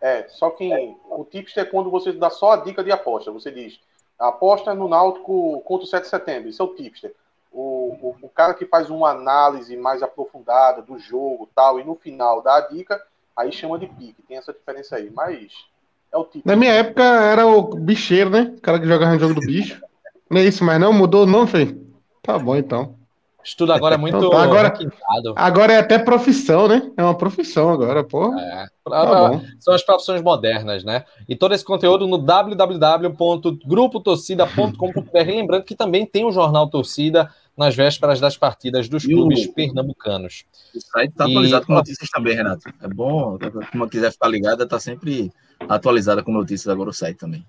É, só que o tipster é quando você dá só a dica de aposta, você diz, aposta no Náutico contra o 7 de setembro, isso é o tipster o, o, o, cara que faz uma análise mais aprofundada do jogo tal, e no final dá a dica, aí chama de pique. Tem essa diferença aí, mas é o tipo. Na minha época era o bicheiro, né? O cara que jogava no jogo do bicho. Não é isso, mas não mudou não, Fê? Tá bom então. Estudo agora é muito então, tá, agora, agora é até profissão, né? É uma profissão agora, pô. É, tá são as profissões modernas, né? E todo esse conteúdo no www.grupotorcida.com.br. Lembrando que também tem o Jornal Torcida nas vésperas das partidas dos clubes pernambucanos. O site está atualizado e... com notícias também, Renato. É bom, quem quiser ficar ligada, está sempre atualizada com notícias agora o site também.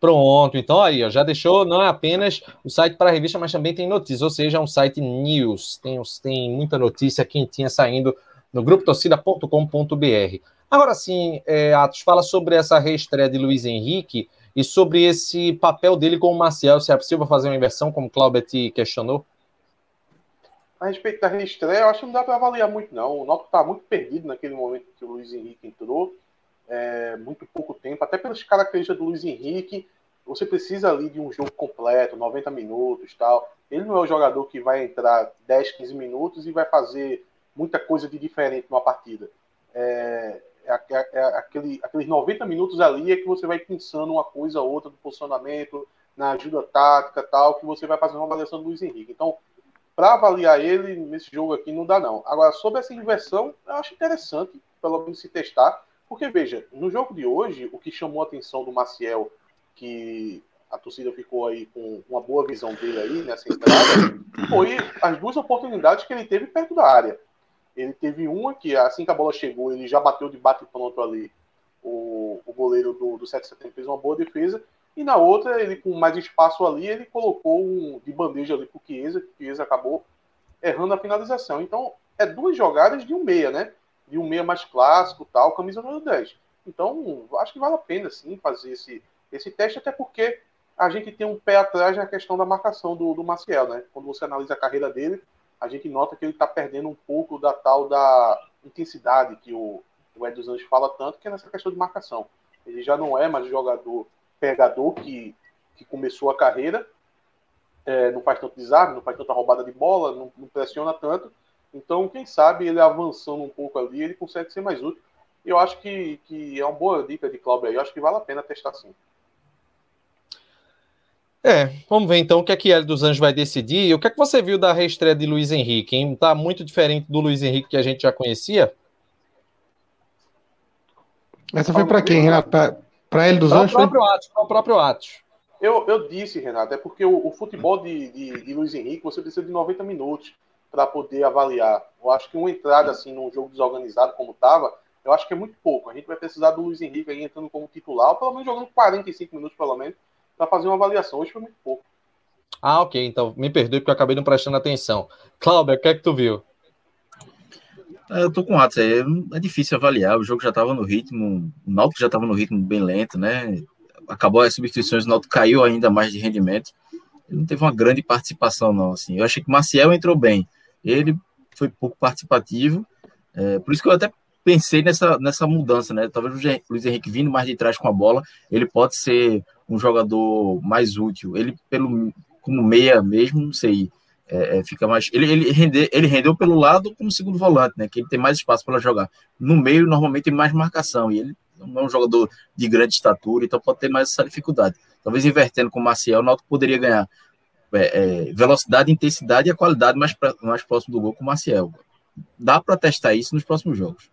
Pronto, então aí, ó, já deixou não é apenas o site para a revista, mas também tem notícias, ou seja, é um site news, tem, tem muita notícia quentinha saindo no grupo torcida.com.br. Agora sim, é, Atos, fala sobre essa reestreia de Luiz Henrique e sobre esse papel dele com o Marcial, se é possível fazer uma inversão, como o te questionou? A respeito da reestreia, eu acho que não dá para avaliar muito, não. O Náutico está muito perdido naquele momento que o Luiz Henrique entrou. É, muito pouco tempo, até pelas características do Luiz Henrique, você precisa ali de um jogo completo, 90 minutos tal. Ele não é o jogador que vai entrar 10, 15 minutos e vai fazer muita coisa de diferente numa partida. É, é, é, é aquele, aqueles 90 minutos ali é que você vai pensando uma coisa ou outra do posicionamento, na ajuda tática tal, que você vai fazer uma avaliação do Luiz Henrique. Então, para avaliar ele nesse jogo aqui não dá não. Agora, sobre essa inversão, eu acho interessante, pelo menos se testar, porque veja, no jogo de hoje, o que chamou a atenção do Maciel que a torcida ficou aí com uma boa visão dele aí nessa entrada, foi as duas oportunidades que ele teve perto da área. Ele teve uma que, assim que a bola chegou, ele já bateu de bate pronto ali. O, o goleiro do, do 7 de setembro fez uma boa defesa. E na outra, ele com mais espaço ali, ele colocou um de bandeja ali pro Chiesa, que o Chiesa acabou errando a finalização. Então, é duas jogadas de um meia, né? De um meia mais clássico, tal, camisa número 10. Então, acho que vale a pena, sim, fazer esse, esse teste, até porque a gente tem um pé atrás na questão da marcação do, do Maciel, né? Quando você analisa a carreira dele, a gente nota que ele está perdendo um pouco da tal da intensidade que o, o Ed dos Anjos fala tanto, que é nessa questão de marcação. Ele já não é mais jogador pegador que, que começou a carreira, é, não faz tanto desarme, não faz tanta roubada de bola, não, não, pressiona tanto. Então, quem sabe ele avançando um pouco ali, ele consegue ser mais útil. Eu acho que, que é uma boa dica de Cláudio aí, eu acho que vale a pena testar sim. É, vamos ver então o que é que Hélio dos Anjos vai decidir. O que é que você viu da reestreia de Luiz Henrique? Hein? Tá muito diferente do Luiz Henrique que a gente já conhecia? Essa foi para quem, Renato? Para Hélio dos Anjos? Para o próprio Atos. Para o próprio Atos. Eu, eu disse, Renato, é porque o, o futebol de, de, de, Luiz Henrique você precisa de 90 minutos para poder avaliar. Eu acho que uma entrada assim num jogo desorganizado como estava, eu acho que é muito pouco. A gente vai precisar do Luiz Henrique aí entrando como titular, ou pelo menos jogando 45 minutos pelo menos, para fazer uma avaliação. Hoje foi muito pouco. Ah, ok. Então, me perdoe porque eu acabei não prestando atenção. Cláudio, o que é que tu viu? É, eu tô com Atos aí. É difícil avaliar. O jogo já estava no ritmo. O Náutico já estava no ritmo bem lento, né? Acabou as substituições, o Náutico caiu ainda mais de rendimento. Ele não teve uma grande participação, não. Assim. Eu achei que o Maciel entrou bem. Ele foi pouco participativo. É, por isso que eu até pensei nessa, nessa mudança, né? Talvez o Luiz Henrique vindo mais de trás com a bola, ele pode ser um jogador mais útil. Ele, pelo como meia mesmo, não sei. É, é, fica mais. Ele, ele, rende, ele rendeu pelo lado como segundo volante, né? Que ele tem mais espaço para jogar. No meio, normalmente, tem mais marcação. E ele não é um jogador de grande estatura, então pode ter mais essa dificuldade. Talvez invertendo com o Maciel, o Náutico poderia ganhar é, é, velocidade, intensidade e a qualidade mais, pra, mais próximo do gol com o Maciel. Dá para testar isso nos próximos jogos.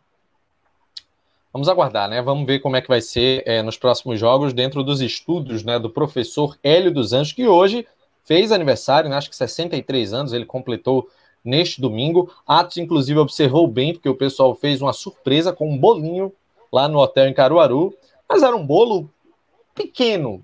Vamos aguardar, né? Vamos ver como é que vai ser é, nos próximos jogos, dentro dos estudos né, do professor Hélio dos Anjos, que hoje fez aniversário, né, acho que 63 anos, ele completou neste domingo. Atos, inclusive, observou bem, porque o pessoal fez uma surpresa com um bolinho lá no hotel em Caruaru, mas era um bolo pequeno.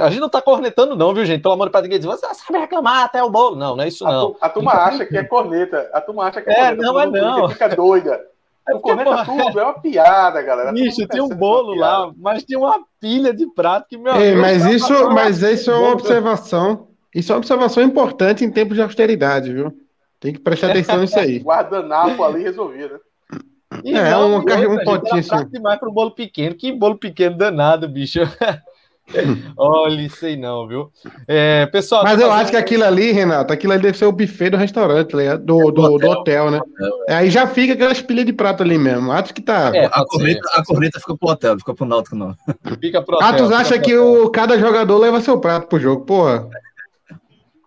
A gente não tá cornetando, não, viu, gente? Pelo amor de Deus, ninguém diz, você sabe reclamar até o bolo. Não, não é isso, não. A, a turma acha que é corneta. A turma acha que é, é corneta. Não, é não. Fica doida. É o corneta tudo, é uma piada, galera. Bicho, tinha um bolo lá, mas tinha uma pilha de prato que meu Ei, mas isso, mas isso é uma observação. Isso é uma observação importante em tempos de austeridade, viu? Tem que prestar atenção nisso aí. Guardanapo ali resolvido. E é, não, um, outra, um potinho assim. demais para um bolo pequeno. Que bolo pequeno danado, bicho. Olha, sei não, viu? É, pessoal. Mas eu fazendo... acho que aquilo ali, Renato, aquilo ali deve ser o buffet do restaurante, tá do, do, hotel, do hotel né? É. Aí já fica aquelas pilhas de prato ali mesmo. Acho que tá. É, a, corneta, a corneta fica pro hotel, fica pro Náutico, não. Fica pro hotel. Atos acha que o, cada jogador leva seu prato pro jogo, porra.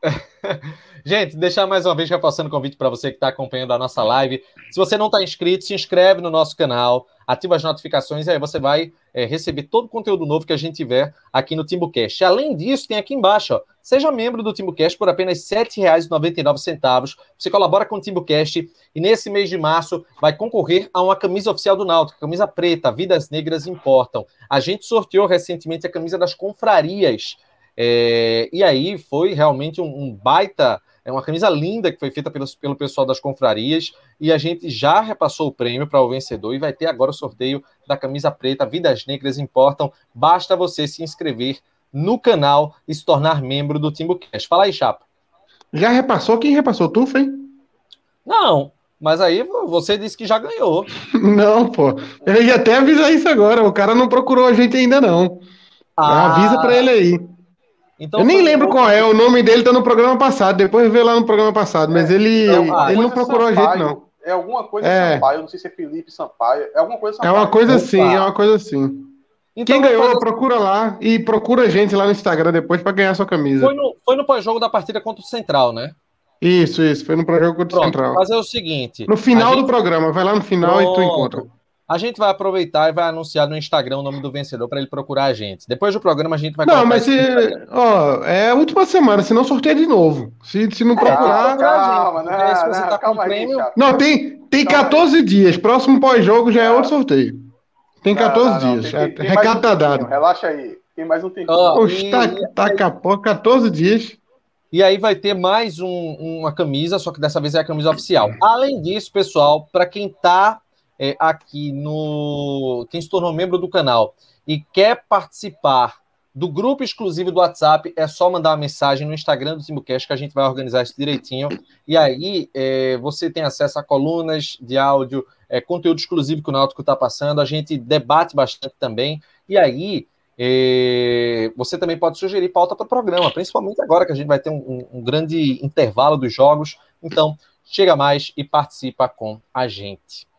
Gente, deixar mais uma vez reforçando o convite para você que está acompanhando a nossa live. Se você não está inscrito, se inscreve no nosso canal, ativa as notificações e aí você vai é, receber todo o conteúdo novo que a gente tiver aqui no TimbuCast. Além disso, tem aqui embaixo, ó, seja membro do TimbuCast por apenas R$ 7,99. Você colabora com o TimbuCast e nesse mês de março vai concorrer a uma camisa oficial do Náutico, camisa preta, Vidas Negras Importam. A gente sorteou recentemente a camisa das confrarias. É, e aí foi realmente um, um baita é uma camisa linda que foi feita pelo, pelo pessoal das confrarias e a gente já repassou o prêmio para o vencedor e vai ter agora o sorteio da camisa preta. Vidas Negras Importam. Basta você se inscrever no canal e se tornar membro do TimbuCast. Fala aí, Chapa. Já repassou? Quem repassou? Tu, foi? Não, mas aí você disse que já ganhou. Não, pô. Eu ia até avisar isso agora. O cara não procurou a gente ainda, não. Ah. Avisa para ele aí. Então, eu nem lembro qual é, o nome dele tá no programa passado, depois vê lá no programa passado, é, mas ele, é ele não procurou Sampaio, a gente, não. É alguma coisa é. Sampaio, não sei se é Felipe Sampaio, é alguma coisa Sampaio. É uma coisa assim, é uma coisa assim. Então, Quem ganhou, fazer... procura lá e procura a gente lá no Instagram depois para ganhar sua camisa. Foi no, foi no pós-jogo da partida contra o Central, né? Isso, isso, foi no pós-jogo contra o Central. Fazer o seguinte: no final gente... do programa, vai lá no final Pronto. e tu encontra. A gente vai aproveitar e vai anunciar no Instagram o nome do vencedor para ele procurar a gente. Depois do programa a gente vai Não, mas se, ó, é a última semana, se não sorteia de novo. Se, se não procurar. calma, não, não, você tá calma prêmio... aí, Não, tem, tem 14 aí. dias. Próximo pós-jogo já é outro sorteio. Tem 14 não, dias. Tem, tem, Recado tá dado. Relaxa aí. Tem mais um tempinho. Oh, Oxe, tá, tá, tá 14 dias. E aí vai ter mais um, uma camisa, só que dessa vez é a camisa oficial. Além disso, pessoal, para quem está é, aqui no. Quem se tornou membro do canal e quer participar do grupo exclusivo do WhatsApp, é só mandar uma mensagem no Instagram do Timbucast que a gente vai organizar isso direitinho. E aí é, você tem acesso a colunas de áudio, é, conteúdo exclusivo que o Náutico está passando. A gente debate bastante também. E aí e você também pode sugerir pauta para o programa, principalmente agora que a gente vai ter um, um, grande intervalo dos jogos. Então, chega mais e participa com a gente.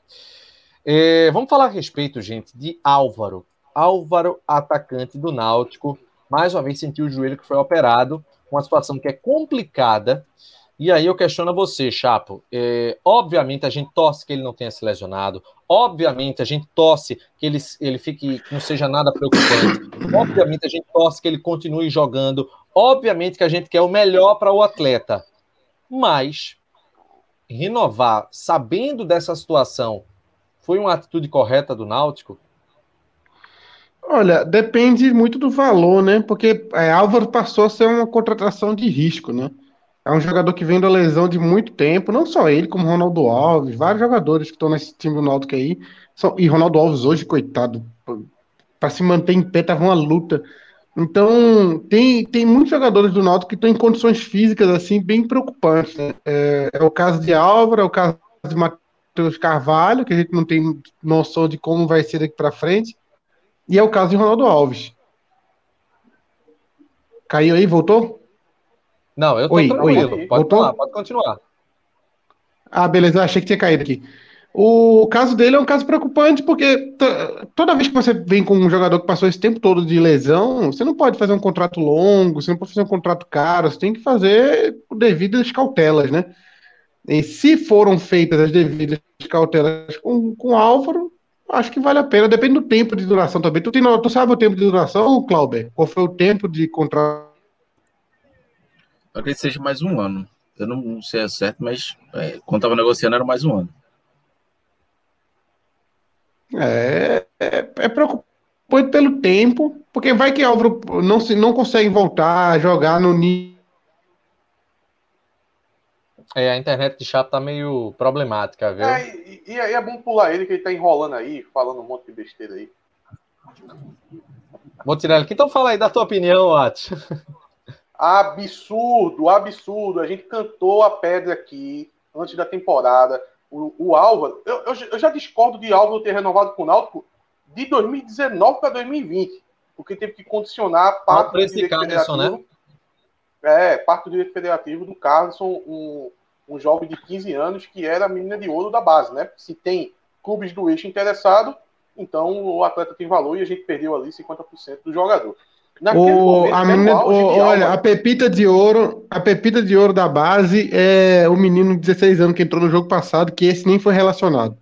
É, vamos falar a respeito, gente, de Álvaro. Álvaro, atacante do Náutico, mais uma vez sentiu o joelho que foi operado, uma situação que é complicada. E aí eu questiono você, Chapo. É, obviamente a gente torce que ele não tenha se lesionado. Obviamente a gente torce que ele, ele fique, que não seja nada preocupante. Obviamente a gente torce que ele continue jogando. Obviamente que a gente quer o melhor para o atleta. Mas renovar sabendo dessa situação foi uma atitude correta do Náutico? Olha, depende muito do valor, né? Porque é, Álvaro passou a ser uma contratação de risco, né? É um jogador que vem da lesão de muito tempo, não só ele, como Ronaldo Alves, vários jogadores que estão nesse time do Náutico aí. São, e Ronaldo Alves hoje, coitado, para se manter em pé tava uma luta. Então, tem, tem muitos jogadores do Náutico que estão em condições físicas assim bem preocupantes. Né? É, é, o caso de Álvaro, é o caso de Matheus Carvalho, que a gente não tem noção de como vai ser daqui para frente, e é o caso de Ronaldo Alves. Caiu aí, voltou? Não, eu tô oi, tranquilo. Oi. Pode, falar, pode continuar. Ah, beleza, eu achei que tinha caído aqui. O caso dele é um caso preocupante, porque toda vez que você vem com um jogador que passou esse tempo todo de lesão, você não pode fazer um contrato longo, você não pode fazer um contrato caro, você tem que fazer devidas cautelas, né? E se foram feitas as devidas cautelas com, com Álvaro, acho que vale a pena, depende do tempo de duração também. Tu, tem, tu sabe o tempo de duração, Clauber? Qual foi o tempo de contrato eu acredito que seja mais um ano. Eu não sei é certo, mas é, quando estava negociando era mais um ano. É, é, é preocupante pelo tempo, porque vai que Álvaro não, se, não consegue voltar a jogar no nível. É, a internet de chato tá meio problemática, viu? É, e, e, é bom pular ele, que ele tá enrolando aí, falando um monte de besteira aí. Vou tirar ele aqui. Então fala aí da tua opinião, At. Absurdo, absurdo. A gente cantou a pedra aqui antes da temporada. O, o Álvaro, eu, eu, eu, já discordo de Álvaro ter renovado com o Náutico de 2019 para 2020, porque teve que condicionar parte do direito Carlson, federativo. Né? É, parte do direito federativo do Carlson, um, um jovem de 15 anos que era a menina de ouro da base, né? Se tem clubes do eixo interessado, então o atleta tem valor e a gente perdeu ali 50% do jogador. O, a menina, o, olha, a pepita de ouro, a pepita de ouro da base é o menino de 16 anos que entrou no jogo passado, que esse nem foi relacionado.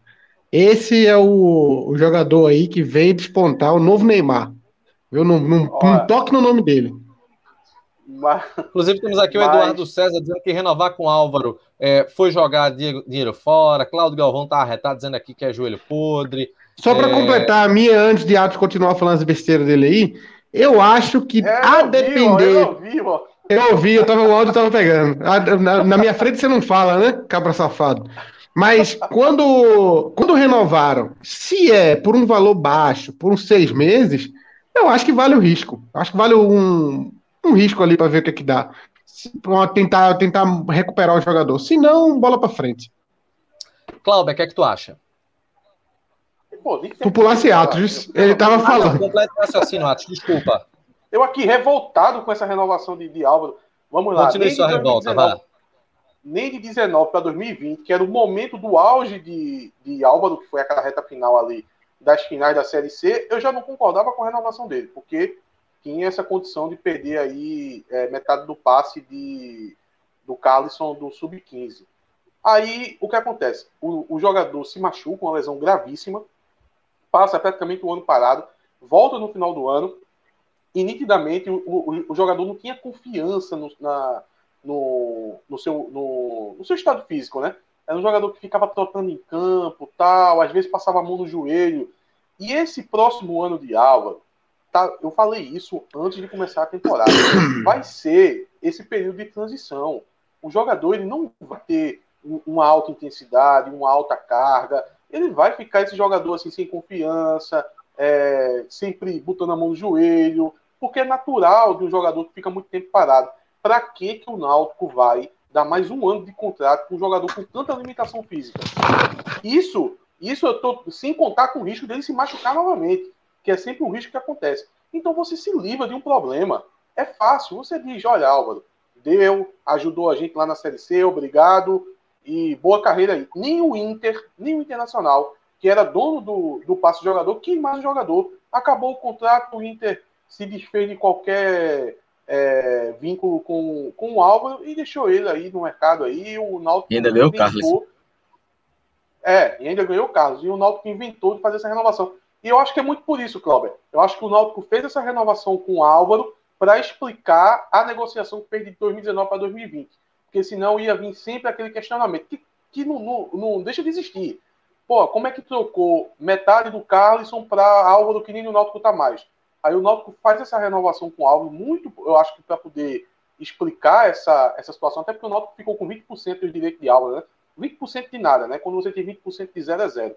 Esse é o, o jogador aí que veio despontar o novo Neymar. Viu? Não, não, não toque no nome dele. Mas, Inclusive, temos aqui mas... o Eduardo César dizendo que renovar com o Álvaro é, foi jogar dinheiro fora. Cláudio Galvão tá arretado dizendo aqui que é joelho podre. Só para é... completar a minha, antes de Atos continuar falando as besteiras dele aí, eu acho que é, a depender. eu ouvi, ó. Eu ouvi, eu tava, o áudio tava pegando. Na, na, minha frente você não fala, né? Cabra safado. Mas quando, quando renovaram, se é por um valor baixo, por uns seis meses, eu acho que vale o risco. Acho que vale um, um risco ali para ver o que, é que dá. Pra tentar, tentar recuperar o jogador. Se não, bola para frente. Cláudio, o que é que tu acha? Pô, tu pulasse Atos, ele tava falando. Completo raciocínio, Atos, desculpa. Eu aqui revoltado com essa renovação de, de Álvaro. Vamos lá. Continue sua revolta, vá. Nem de 19 para 2020, que era o momento do auge de, de Álvaro, que foi aquela reta final ali das finais da Série C, eu já não concordava com a renovação dele, porque tinha essa condição de perder aí é, metade do passe de, do Carlson do Sub-15. Aí, o que acontece? O, o, jogador se machuca, uma lesão gravíssima, passa praticamente o ano parado, volta no final do ano e nitidamente o, o, o jogador não tinha confiança no, na, no, no, seu, no, no, seu estado físico, né? Era um jogador que ficava trotando em campo, tal, às vezes passava a mão no joelho. E esse próximo ano de Álvaro, tá, eu falei isso antes de começar a temporada, vai ser esse período de transição. O jogador ele não vai ter uma alta intensidade, uma alta carga, ele vai ficar esse jogador assim sem confiança, é, sempre botando a mão no joelho, porque é natural de um jogador que fica muito tempo parado. Para que, que o Náutico vai dar mais um ano de contrato com um jogador com tanta limitação física? Isso, isso eu tô sem contar com o risco dele se machucar novamente, que é sempre um risco que acontece. Então você se livra de um problema. É fácil. Você diz, olha, Álvaro, deu, ajudou a gente lá na Série C, obrigado, e boa carreira aí. Nem o Inter, nem o Internacional que era dono do, do passe jogador, que mais um jogador. Acabou o contrato, o Inter se desfez de qualquer é, vínculo com, com o Álvaro e deixou ele aí no mercado aí. O Náutico e ainda ganhou o Carlos. É, e ainda ganhou o Carlos. E o Náutico inventou de fazer essa renovação. E eu acho que é muito por isso, Cláudio. Eu acho que o Náutico fez essa renovação com o Álvaro para explicar a negociação que fez de 2019 para 2020. Porque senão ia vir sempre aquele questionamento que, que não, não, não deixa de existir pô, como é que trocou metade do Carlson para Álvaro que nem o Náutico tá mais? Aí o Náutico faz essa renovação com o Álvaro, muito, eu acho que para poder explicar essa, essa situação, até porque o Náutico ficou com 20% do direito de Álvaro, né? 20% de nada, né? Quando você tem 20% de 0 a 0.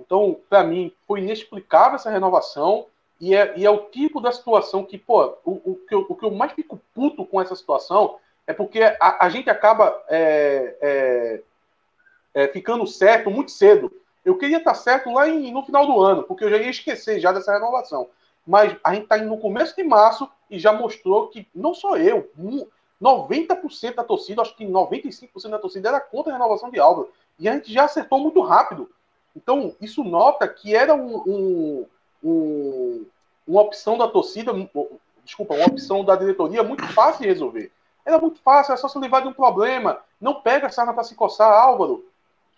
Então, para mim, foi inexplicável essa renovação e é, e é o tipo da situação que, pô, o, o, que eu, o que eu mais fico puto com essa situação é porque a, a gente acaba é, é, é, ficando certo muito cedo. Eu queria estar certo lá em, no final do ano, porque eu já ia esquecer já dessa renovação. Mas a gente está no começo de março e já mostrou que não só eu, 90% da torcida, acho que 95% da torcida era contra a renovação de Álvaro. E a gente já acertou muito rápido. Então, isso nota que era um, um, um, uma opção da torcida, desculpa, uma opção da diretoria muito fácil de resolver. Era muito fácil, é só se livrar de um problema. Não pega a sarna para se coçar, Álvaro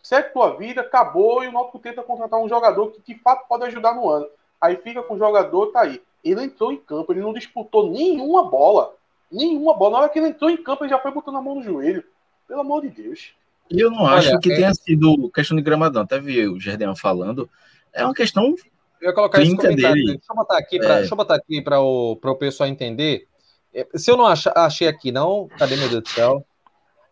segue tua vida, acabou, e o Náutico tenta contratar um jogador que de fato pode ajudar no ano. Aí fica com o jogador, tá aí. Ele entrou em campo, ele não disputou nenhuma bola. Nenhuma bola. Na hora que ele entrou em campo, ele já foi botando a mão no joelho. Pelo amor de Deus. E eu não acho Olha, que é... tenha sido questão de gramadão. Até vi o Gerdeão falando. É uma questão. Eu ia colocar esse comentário. Dele. Deixa eu botar aqui para é... botar aqui para o, o pessoal entender. É, se eu não ach, achei aqui, não, cadê meu Deus do céu?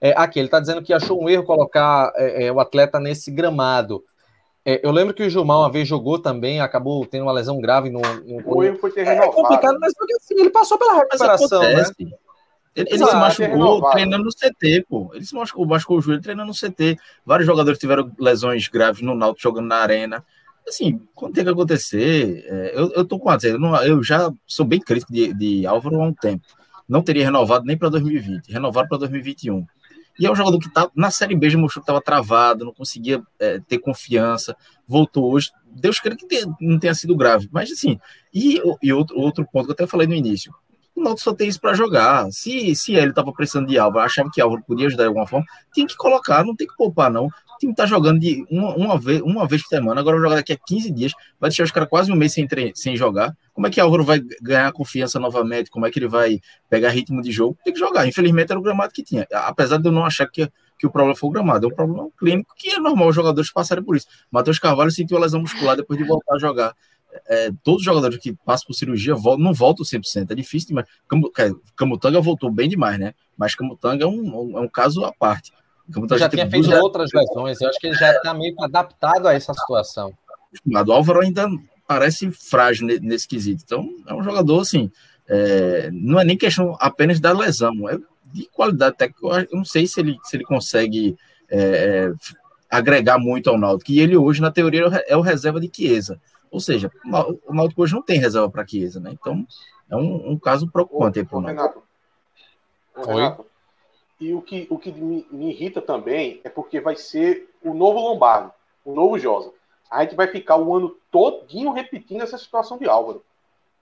É, aqui, ele está dizendo que achou um erro colocar é, é, o atleta nesse gramado. É, eu lembro que o Gilmar uma vez jogou também, acabou tendo uma lesão grave no. no... O erro foi ter renovado. É complicado, mas porque assim, ele passou pela recuperação, né? Ele, ele se machucou treinando no CT, pô. Ele se machucou, machucou o joelho treinando no CT. Vários jogadores tiveram lesões graves no Náutico jogando na arena. Assim, quando tem que acontecer, é, eu, eu tô com a dizer, eu, eu, já sou bem crítico de, de Álvaro há um tempo. Não teria renovado nem para 2020, renovado para 2021. E é um jogador que tá na Série B já mostrou que estava travado, não conseguia é, ter confiança, voltou hoje. Deus queira que tenha, não tenha sido grave, mas assim. E, e outro, outro ponto que eu até falei no início: o Náutico só tem isso para jogar. Se, se ele estava precisando de Álvaro, achava que Álvaro podia ajudar de alguma forma, tem que colocar, não tem que poupar, não. O time tá jogando de uma, uma, vez, uma vez por semana, agora vai jogar daqui a 15 dias, vai deixar os caras quase um mês sem, sem jogar. Como é que Álvaro vai ganhar confiança novamente? Como é que ele vai pegar ritmo de jogo? Tem que jogar. Infelizmente era o gramado que tinha. Apesar de eu não achar que, que o problema foi o gramado, é um problema clínico que é normal os jogadores passarem por isso. Matheus Carvalho sentiu a lesão muscular depois de voltar a jogar é, todos os jogadores que passam por cirurgia voltam, não voltam 100%, é difícil mas Camutanga voltou bem demais, né? Mas Camutanga é um, é um caso à parte. Camutanga já tinha feito duas... outras lesões, eu acho que ele já está meio adaptado a essa situação. O Álvaro ainda parece frágil nesse quesito, então é um jogador assim, é, não é nem questão apenas da lesão, é de qualidade técnica, eu não sei se ele, se ele consegue é, agregar muito ao Náutico, e ele hoje, na teoria, é o reserva de Chiesa, ou seja, o Náutico hoje não tem reserva para Chiesa, né? Então, é um, um caso preocupante aí para o Náutico. Renato, e o que, o que me, me, irrita também é porque vai ser o novo Lombardo, o novo Josa. A gente vai ficar o ano todinho repetindo essa situação de Álvaro.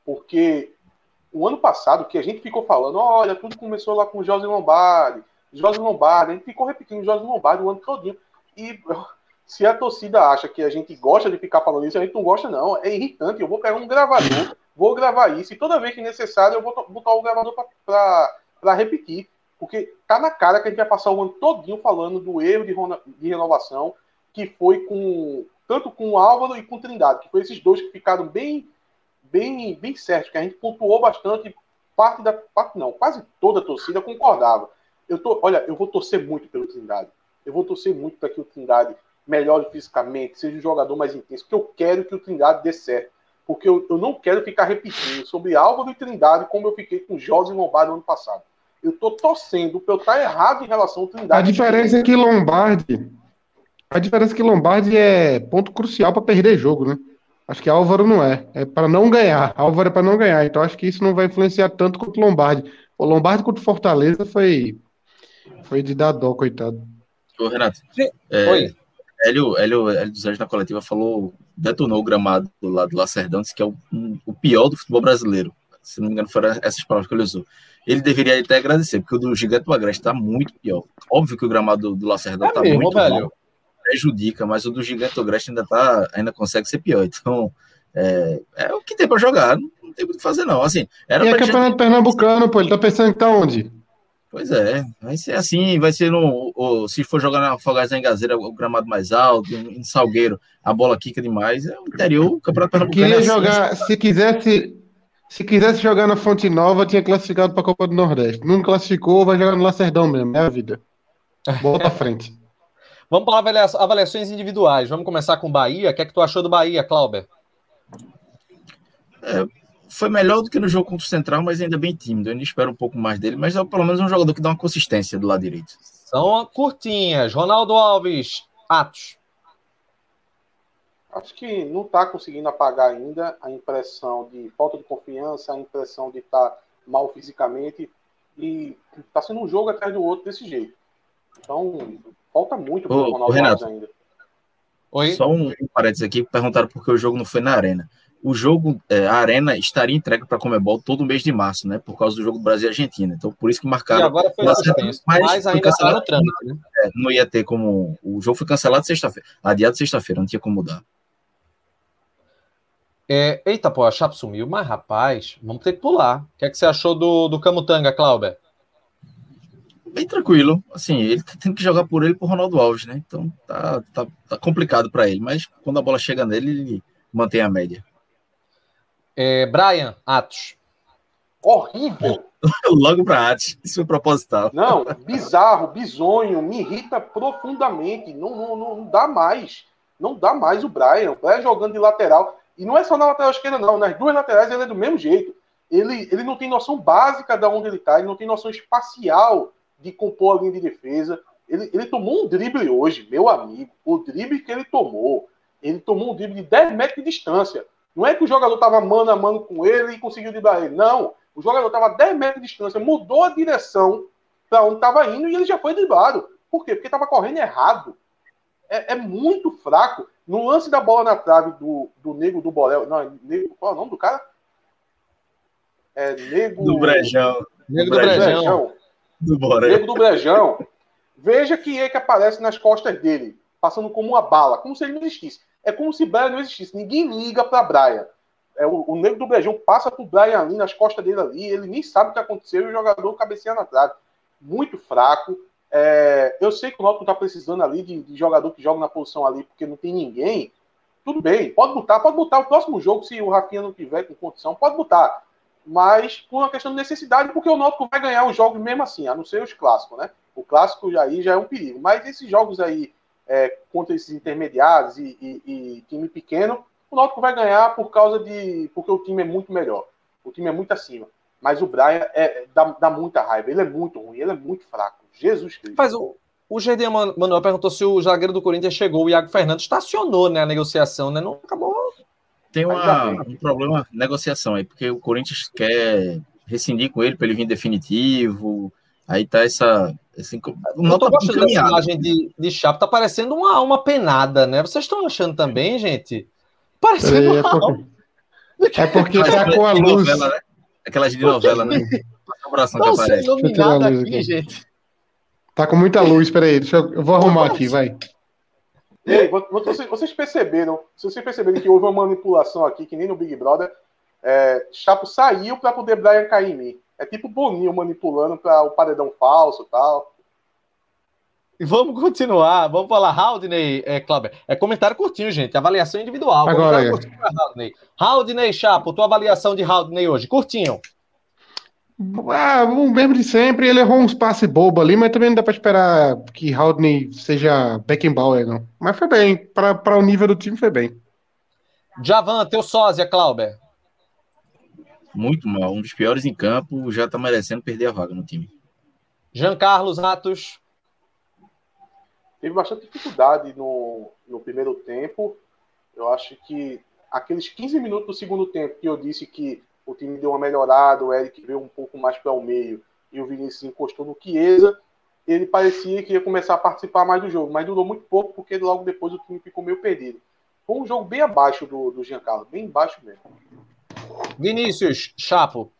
Porque o ano passado, que a gente ficou falando, olha, tudo começou lá com o José Lombardi, José Lombardi, a gente ficou repetindo José Lombardi o ano todinho. E Se a torcida acha que a gente gosta de ficar falando isso, a gente não gosta, não. É irritante. Eu vou pegar um gravador, vou gravar isso, e toda vez que necessário, eu vou botar o gravador para repetir. Porque tá na cara que a gente vai passar o ano todinho falando do erro de, de renovação, que foi com tanto com o Álvaro e com o Trindade, que foi esses dois que ficaram bem, bem, bem certos, que a gente pontuou bastante, parte da parte não, quase toda a torcida concordava. Eu tô, olha, eu vou torcer muito pelo Trindade. Eu vou torcer muito para que o Trindade melhore fisicamente, seja um jogador mais intenso, porque eu quero que o Trindade dê certo. Porque eu, eu não quero ficar repetindo sobre Álvaro e Trindade como eu fiquei com Jorge Lombardi no ano passado. Eu tô torcendo para eu estar errado em relação ao Trindade. A diferença é que Lombardi. A diferença é que Lombardi é ponto crucial para perder jogo, né? Acho que Álvaro não é. É para não ganhar. Álvaro é para não ganhar. Então acho que isso não vai influenciar tanto quanto Lombardi. O Lombardi contra o Fortaleza foi. Foi de dar dó, coitado. Ô, Renato. É, Oi. Hélio, Hélio, Hélio dos Anjos na coletiva falou, detonou o gramado do lado do Lacerdão, disse que é o, um, o pior do futebol brasileiro. Se não me engano, foram essas palavras que ele usou. Ele deveria até agradecer, porque o do Gigante do Agreste está muito pior. Óbvio que o gramado do, do Lacerdão está é muito velho. mal, prejudica, mas o do Gigante do Agreste ainda, tá, ainda consegue ser pior. Então, é, é o que tem para jogar, não, não tem muito o que fazer, não. Assim, era e é campeonato gente... pernambucano, pô, ele tá pensando que tá onde? Pois é, vai ser assim, vai ser no. Ou, se for jogar na Fogás da Engazeira, o gramado mais alto, em Salgueiro, a bola quica demais. É o interior, o Campeonato Pernambucano. Queria é assim, jogar, se quisesse. Se quisesse jogar na Fonte Nova, tinha classificado para a Copa do Nordeste. Não classificou, vai jogar no Lacerdão mesmo, é a vida. Bola pra frente. Vamos para avaliações individuais. Vamos começar com Bahia. O que é que tu achou do Bahia, Clauber? É, foi melhor do que no jogo contra o Central, mas ainda bem tímido. Eu ainda espero um pouco mais dele, mas é pelo menos um jogador que dá uma consistência do lado direito. São curtinhas. Ronaldo Alves, Atos. Acho que não está conseguindo apagar ainda a impressão de falta de confiança, a impressão de estar tá mal fisicamente. E está sendo um jogo atrás do outro desse jeito. Então, falta muito para o Ronaldo Renato, Alves ainda. Oi? Só um, um parênteses aqui, perguntaram por que o jogo não foi na arena o jogo, é, a Arena estaria entregue para a Comebol todo mês de março, né? Por causa do jogo do Brasil e Argentina. Então, por isso que marcaram. E agora foi mas, mas ainda no trâmite, né? É, não ia ter como. O jogo foi cancelado sexta-feira, adiado sexta-feira, não tinha como mudar. É, eita, pô, a Chape sumiu, mas rapaz, vamos ter que pular. O que é que você achou do, do Camutanga, Clauber? Bem tranquilo. Assim, ele tá tendo que jogar por ele por Ronaldo Alves, né? Então tá, tá, tá complicado para ele, mas quando a bola chega nele, ele mantém a média. É, Brian, Atos. Horrível. Logo para Atos. Isso foi proposital. Não, bizarro, bizonho, me irrita profundamente. Não, não, não, dá mais. Não dá mais o Brian. O Brian jogando de lateral. E não é só na lateral esquerda, não. Nas duas laterais ele é do mesmo jeito. Ele, ele não tem noção básica de onde ele está, ele não tem noção espacial de compor a linha de defesa. Ele, ele tomou um drible hoje, meu amigo. O drible que ele tomou, ele tomou um drible de 10 metros de distância. Não é que o jogador estava mano a mano com ele e conseguiu driblar ele. Não. O jogador estava a 10 metros de distância, mudou a direção para onde estava indo e ele já foi driblado. Por quê? Porque estava correndo errado. É, é, muito fraco. No lance da bola na trave do, do Nego do Borel. Não, é Nego, qual é o nome do cara? É Nego. Do Brejão. Nego do Brejão. Do Borel. Nego do Brejão. Veja quem é que aparece nas costas dele, passando como uma bala, como se ele não existisse. É como se Brian não existisse. Ninguém liga para Brian. É, o, o negro do Brejão passa pro Brian ali, nas costas dele ali, ele nem sabe o que aconteceu e o jogador cabeceia na trave. Muito fraco. É, eu sei que o Náutico está precisando ali de, de, jogador que joga na posição ali porque não tem ninguém. Tudo bem, pode botar, pode botar o próximo jogo, se o Rafinha não tiver com condição, pode botar. Mas por uma questão de necessidade, porque o Náutico vai ganhar os jogos mesmo assim, a não ser os clássicos, né? O clássico aí já é um perigo. Mas esses jogos aí é, contra esses intermediários e, e, e, time pequeno, o Náutico vai ganhar por causa de. porque o time é muito melhor. O time é muito acima. Mas o Brian é, dá, dá muita raiva. Ele é muito ruim, ele é muito fraco. Jesus Cristo. Mas o, o GD Manuel perguntou se o zagueiro do Corinthians chegou. O Iago Fernandes estacionou né, a negociação, né? Não acabou. Tem uma, um problema negociação aí, porque o Corinthians quer rescindir com ele para ele vir definitivo. Aí tá essa. Assim, não tô gostando dessa imagem de, de Chapo, tá parecendo uma, uma penada, né? Vocês estão achando também, gente? Parecendo é, uma... é porque tá com a luz. Novela, né? Aquelas de novela, né? Assombração que aparece. iluminado aqui, aqui, gente. Tá com muita luz, peraí, deixa eu, eu vou arrumar aqui, vai. Ei, vocês perceberam, se vocês perceberam que houve uma manipulação aqui, que nem no Big Brother, é, Chapo saiu para poder Brian cair em mim. É tipo Boninho manipulando para o paredão falso e tal. E vamos continuar, vamos falar, Haldney, é, Cláudio. É comentário curtinho, gente. Avaliação individual. Agora, é. curtinho Haldney. Haldney, Chapo, tua avaliação de Haldney hoje, curtinho. Ah, o mesmo de sempre, ele errou uns passes bobo ali, mas também não dá para esperar que Haldney seja Beckenbauer, não. Mas foi bem, para o nível do time foi bem. Javan, teu sósia, Clauber. Muito mal, um dos piores em campo, já tá merecendo perder a vaga no time. Jean Carlos Ratos. Teve bastante dificuldade no, no primeiro tempo. Eu acho que aqueles 15 minutos do segundo tempo que eu disse que o time deu uma melhorada, o Eric veio um pouco mais para o meio e o Vinícius encostou no Chiesa, ele parecia que ia começar a participar mais do jogo, mas durou muito pouco porque logo depois o time ficou meio perdido. Foi um jogo bem abaixo do, do Giancarlo, bem baixo mesmo. Vinícius, Chapo.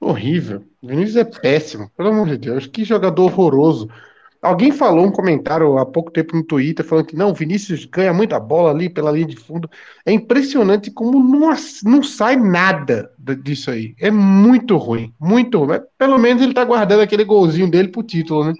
Horrível. Vinícius é péssimo, pelo amor de Deus. Que jogador horroroso. Alguém falou um comentário há pouco tempo no Twitter falando que não, Vinícius ganha muita bola ali pela linha de fundo. É impressionante como não, não sai nada disso aí. É muito ruim, muito ruim. Pelo menos ele tá guardando aquele golzinho dele pro título, né?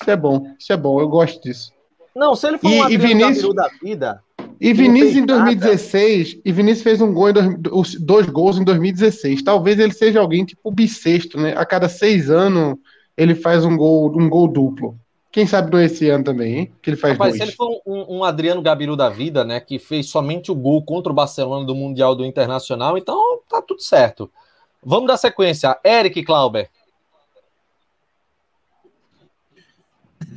Isso é bom, isso é bom, eu gosto disso. Não, se ele for e, um e Vinícius, da vida. E Vinícius em 2016, nada. e Vinícius fez um gol em dois, dois gols em 2016. Talvez ele seja alguém tipo bissexto, né? A cada seis anos ele faz um gol, um gol duplo. Quem sabe não esse ano também, hein? Que ele faz Rapaz, dois. se ele for um, um, Adriano Gabiru da vida, né? Que fez somente o gol contra o Barcelona do Mundial do Internacional, então tá tudo certo. Vamos dar sequência. Eric Clauber.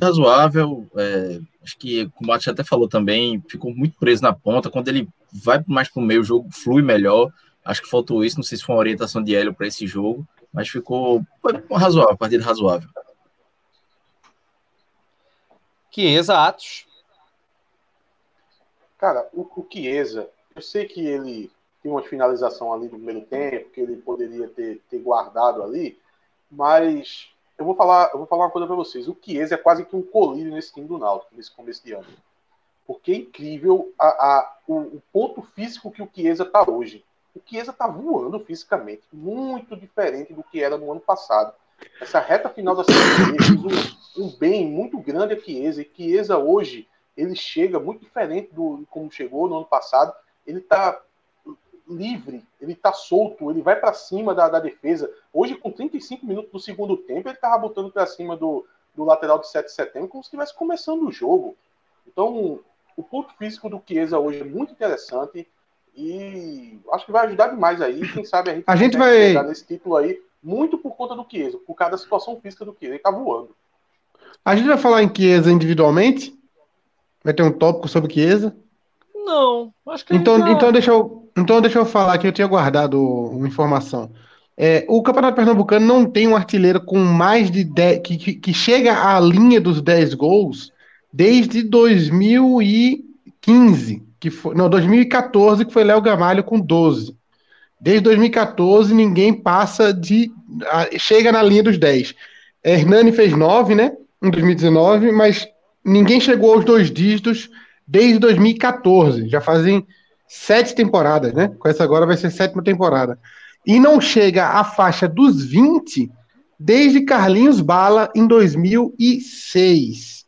Razoável. É, acho que, como o até falou também, ficou muito preso na ponta. Quando ele vai mais para o meio, o jogo flui melhor. Acho que faltou isso. Não sei se foi uma orientação de Hélio para esse jogo, mas ficou foi razoável, partida razoável. Chiesa, Atos. Cara, o, o Chiesa, eu sei que ele tem uma finalização ali no primeiro tempo, que ele poderia ter, ter guardado ali, mas eu vou falar, eu vou falar uma coisa para vocês. O Chiesa é quase que um colírio nesse time do Náutico, nesse começo de ano. Porque é incrível a, a, o, o, ponto físico que o Chiesa está hoje. O Chiesa está voando fisicamente, muito diferente do que era no ano passado. Essa reta final da série fez um, um, bem muito grande a Chiesa. E Chiesa hoje, ele chega muito diferente do como chegou no ano passado. Ele está livre, ele está solto, ele vai para cima da, da, defesa. Hoje, com 35 minutos do segundo tempo, ele estava botando para cima do, do lateral de 7 de setembro como se estivesse começando o jogo. Então, o ponto físico do Chiesa hoje é muito interessante e acho que vai ajudar demais aí. Quem sabe a gente, a gente vai chegar nesse título aí muito por conta do Chiesa, por causa da situação física do Chiesa. Ele tá voando. A gente vai falar em Chiesa individualmente? Vai ter um tópico sobre Chiesa? Não, acho que então, já... então, deixa eu, então deixa eu falar que eu tinha guardado uma informação. É, o Campeonato Pernambucano não tem um artilheiro com mais de 10, que, que, que chega à linha dos 10 gols desde 2015, que foi, não, 2014, que foi Léo Gamalho com 12. Desde 2014, ninguém passa de. chega na linha dos 10. Hernani fez 9, né? Em 2019, mas ninguém chegou aos dois dígitos desde 2014. Já fazem sete temporadas, né? Com essa agora vai ser sétima temporada. E não chega à faixa dos 20 desde Carlinhos Bala em 2006.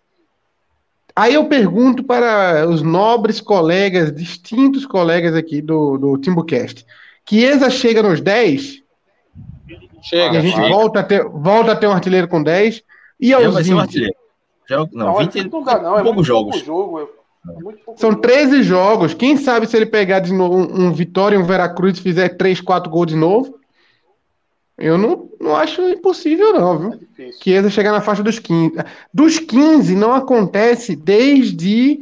Aí eu pergunto para os nobres colegas, distintos colegas aqui do, do Timbucast. Chiesa chega nos 10. Chega. a gente volta a, ter, volta a ter um artilheiro com 10. E aos Já 20. Um artilheiro. Já, não, não, 20 não dá, não. É poucos jogos. Jogo, é São 13 jogos. Quem sabe se ele pegar de novo um, um Vitória e um Veracruz e fizer 3, 4 gols de novo? Eu não, não acho impossível, não, viu? É Chiesa chegar na faixa dos 15. Dos 15 não acontece desde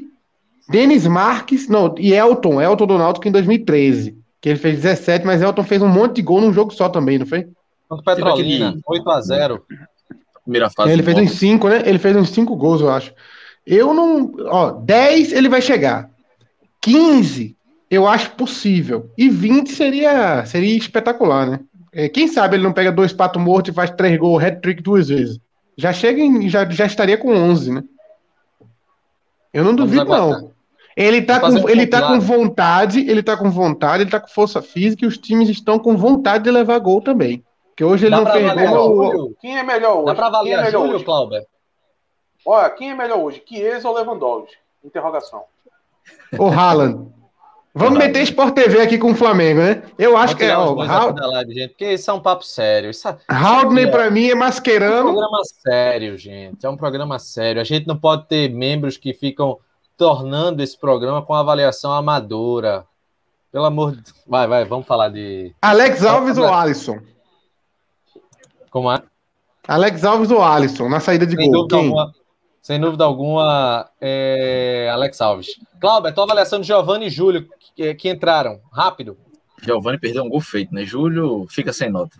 Denis Marques, não, e Elton, Elton Donaldo, que em 2013 que ele fez 17, mas Elton fez um monte de gol num jogo só também, não foi? Contra Petrolina, 8x0. Primeira fase. Ele fez uns 5, né? Ele fez uns 5 gols, eu acho. Eu não. Ó, 10 ele vai chegar. 15 eu acho possível. E 20 seria, seria espetacular, né? É, quem sabe ele não pega dois patos mortos e faz três gols, hat-trick duas vezes. Já chega em, já, já estaria com 11, né? Eu não duvido, não. Ele tá, com, ele tá com vontade, ele tá com vontade, ele tá com força física e os times estão com vontade de levar gol também. Que hoje ele Dá não fez gol. Quem é melhor hoje? Dá pra quem é melhor Júlio, Clauber? Olha, quem é melhor hoje? Chiesa ou Lewandowski? Interrogação. O Haaland. Vamos meter Sport TV aqui com o Flamengo, né? Eu acho que é. Ó, Raul... live, gente, porque isso é um papo sério. Isso, é- Haldney, é... para mim, é masquerando. É um programa sério, gente. É um programa sério. A gente não pode ter membros que ficam tornando esse programa com avaliação amadora. Pelo amor de Vai, vai, vamos falar de. Alex Alves ou Alisson? Como é? Alex Alves ou Alisson, na saída de Sem gol. Dúvida alguma, sem dúvida alguma, é... Alex Alves. Cláudio, a tua avaliação de Giovanni e Júlio, que, que entraram. Rápido. Giovanni perdeu um gol feito, né? Júlio fica sem nota.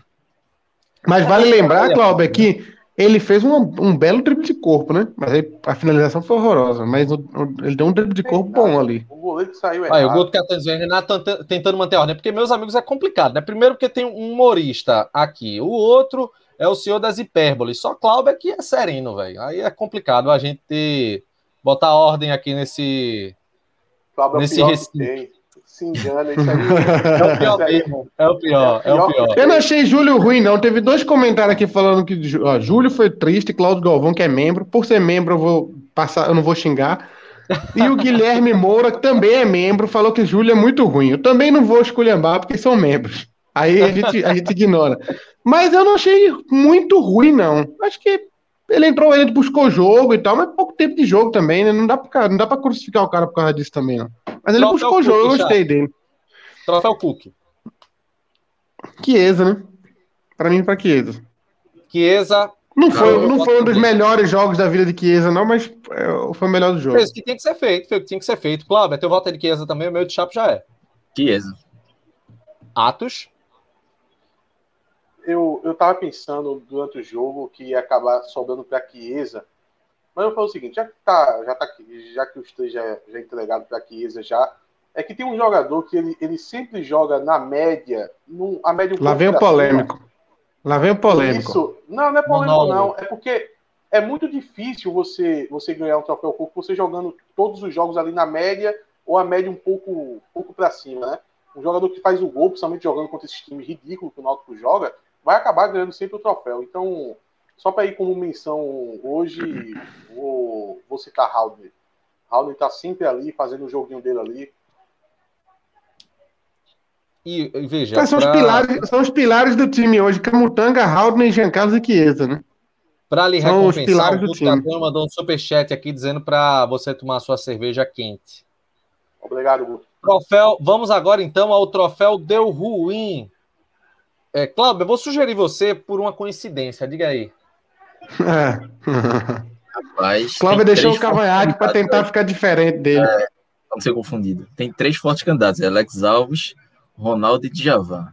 Mas vale lembrar, Cláudio, que ele fez um, um belo drible de corpo, né? Mas aí, a finalização foi horrorosa. Mas o, o, ele deu um drible de corpo bom ali. O goleiro que saiu errado. Aí, o gol do Catanzio Renato tentando manter a ordem. Porque, meus amigos, é complicado, né? Primeiro porque tem um humorista aqui. O outro é o senhor das hipérboles. Só Cláudio é que é sereno, velho. Aí é complicado a gente botar ordem aqui nesse... Cláudio nesse é recinto se engana. Isso aí, é o pior mesmo. É o pior, é o pior. Eu não achei Júlio ruim, não. Teve dois comentários aqui falando que ó, Júlio foi triste, Cláudio Galvão, que é membro. Por ser membro, eu vou passar, eu não vou xingar. E o Guilherme Moura, que também é membro, falou que Júlio é muito ruim. Eu também não vou esculhambar, porque são membros. Aí a gente, a gente ignora. Mas eu não achei muito ruim, não. Acho que ele entrou, ele buscou jogo e tal, mas pouco tempo de jogo também, né? Não dá pra, não dá pra crucificar o cara por causa disso também, não. Mas ele buscou o jogo, eu gostei dele. Troféu Cook. Chiesa, né? Pra mim, pra Chiesa. Chiesa. Não foi, não, foi um dos melhores jogos da vida de Chiesa, não, mas é, foi o melhor do jogo. Fez o que tem que ser feito, foi o que tinha que ser feito. Claro, teu voto é de Chiesa também, o meu de Chapo já é. Chiesa. Atos. Eu, eu tava pensando durante o jogo que ia acabar sobrando pra Chiesa, mas eu falo o seguinte, já que, tá, já, tá, já que os três já, já entregaram para Chiesa já, é que tem um jogador que ele, ele sempre joga na média, num, a média um Lá vem o polêmico. Cima. Lá vem o polêmico. Isso, não, não é polêmico não, é porque é muito difícil você você ganhar um troféu Cook você jogando todos os jogos ali na média ou a média um pouco, um pouco para cima, né? Um jogador que faz o gol, principalmente jogando contra esses times ridículos que o Náutico joga, vai acabar ganhando sempre o troféu. Então, só para ir como menção hoje, vou, vou citar Haldner. Haldner está sempre ali, fazendo o joguinho dele ali. E, e veja. são, pra... os pilares, são os pilares do time hoje: Camutanga, Haldner, Jean Carlos e Chiesa, né? Para lhe são recompensar, os pilares o Guto mandou um superchat aqui dizendo para você tomar sua cerveja quente. Obrigado, Guto. Troféu, vamos agora então ao troféu Deu Ruim. É, Cláudio, eu vou sugerir você por uma coincidência, diga aí. É. Rapaz. Cláudio deixou o cavanhaque para tentar ficar diferente dele. É, não ser confundido. Tem três fortes candidatos: é Alex Alves, Ronaldo e Djavan.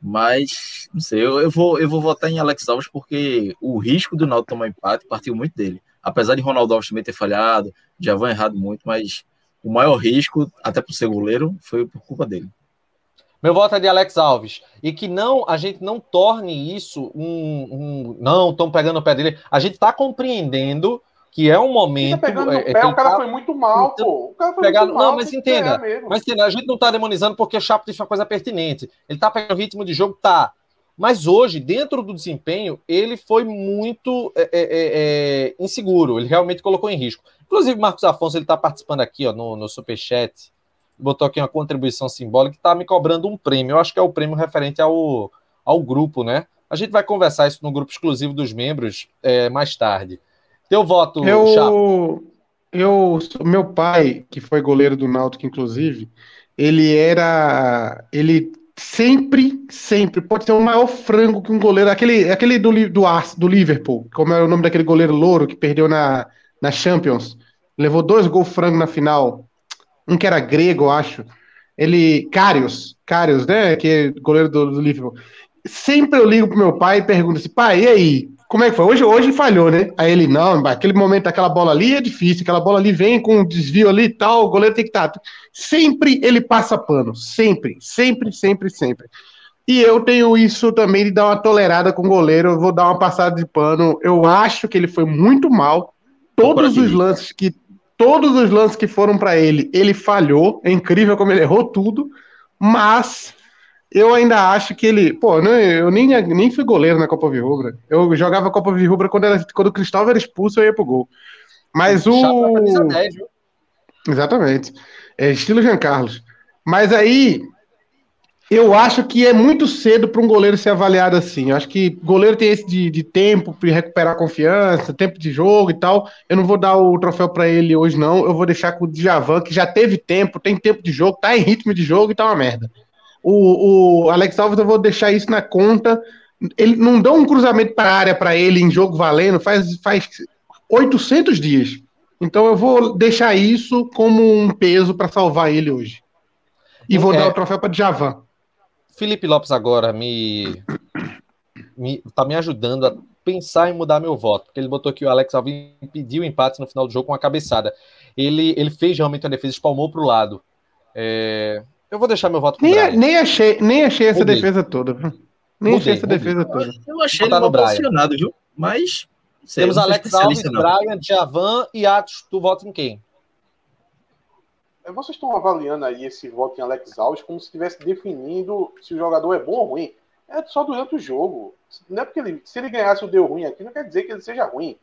Mas, não sei, eu, eu, vou, eu vou votar em Alex Alves porque o risco do Naldo tomar empate partiu muito dele. Apesar de Ronaldo Alves também ter falhado, Djavan errado muito, mas o maior risco, até por ser goleiro, foi por culpa dele. Meu voto é de Alex Alves. E que não a gente não torne isso um. um não, estão pegando o pé dele. A gente está compreendendo que é um momento. Tá pegando é, pé, o cara tá, foi muito mal, pô. O cara foi pegar, muito mal. Não, mas entenda. Mas entenda, a gente não está demonizando porque o Chapo disse uma coisa pertinente. Ele está pegando o ritmo de jogo, tá. Mas hoje, dentro do desempenho, ele foi muito é, é, é, é inseguro. Ele realmente colocou em risco. Inclusive, Marcos Afonso, ele está participando aqui ó, no, no Superchat botou aqui uma contribuição simbólica que está me cobrando um prêmio. Eu acho que é o prêmio referente ao, ao grupo, né? A gente vai conversar isso no grupo exclusivo dos membros é, mais tarde. Teu voto, eu. Eu, meu pai, que foi goleiro do Náutico, inclusive, ele era, ele sempre, sempre pode ser o maior frango que um goleiro, aquele, aquele do, do, do Liverpool, como é o nome daquele goleiro louro que perdeu na, na Champions, levou dois gols frango na final um que era grego, eu acho. Ele, Carius, Carius, né? Que é goleiro do, do Liverpool. Sempre eu ligo pro meu pai e pergunto assim, pai, e aí? Como é que foi? Hoje, hoje falhou, né? Aí ele, não, aquele momento, aquela bola ali é difícil, aquela bola ali vem com um desvio ali e tal, o goleiro tem que estar. Tá... Sempre ele passa pano, sempre, sempre, sempre, sempre. E eu tenho isso também de dar uma tolerada com o goleiro, eu vou dar uma passada de pano. Eu acho que ele foi muito mal. Todos os lances que todos os lances que foram para ele, ele falhou. É incrível como ele errou tudo. Mas eu ainda acho que ele. Pô, eu nem, nem fui goleiro na Copa Virrubra. Eu jogava Copa Virrubra quando, era, quando o Cristóvão era expulso, eu ia pro gol. Mas o. 10, Exatamente. É estilo Jean Carlos. Mas aí, eu acho que é muito cedo para um goleiro ser avaliado assim. Eu acho que goleiro tem esse de, de tempo para recuperar confiança, tempo de jogo e tal. Eu não vou dar o troféu para ele hoje, não. Eu vou deixar com o Djavan, que já teve tempo, tem tempo de jogo, tá em ritmo de jogo e tá uma merda. O, o Alex Alves, eu vou deixar isso na conta. Ele não dá um cruzamento para a área para ele em jogo valendo faz, faz 800 dias. Então eu vou deixar isso como um peso para salvar ele hoje. E vou é... dar o troféu para Djavan. Felipe Lopes agora me, me tá me ajudando a pensar em mudar meu voto, porque ele botou que o Alex Alvim pediu empate no final do jogo com a cabeçada. Ele, ele fez realmente a defesa, espalmou para o lado. É... Eu vou deixar meu voto nem, nem achei Nem achei essa defesa toda. Nem mudei, achei essa mudei. defesa toda. Eu achei ele mal posicionado, viu? Mas. Sei, Temos Alex Alves. Brian, Javan e Atos. Tu vota em quem? É, vocês estão avaliando aí esse voto em Alex Alves como se estivesse definindo se o jogador é bom ou ruim. É só durante o jogo. Não é porque ele, se ele ganhasse o deu ruim aqui, não quer dizer que ele seja ruim.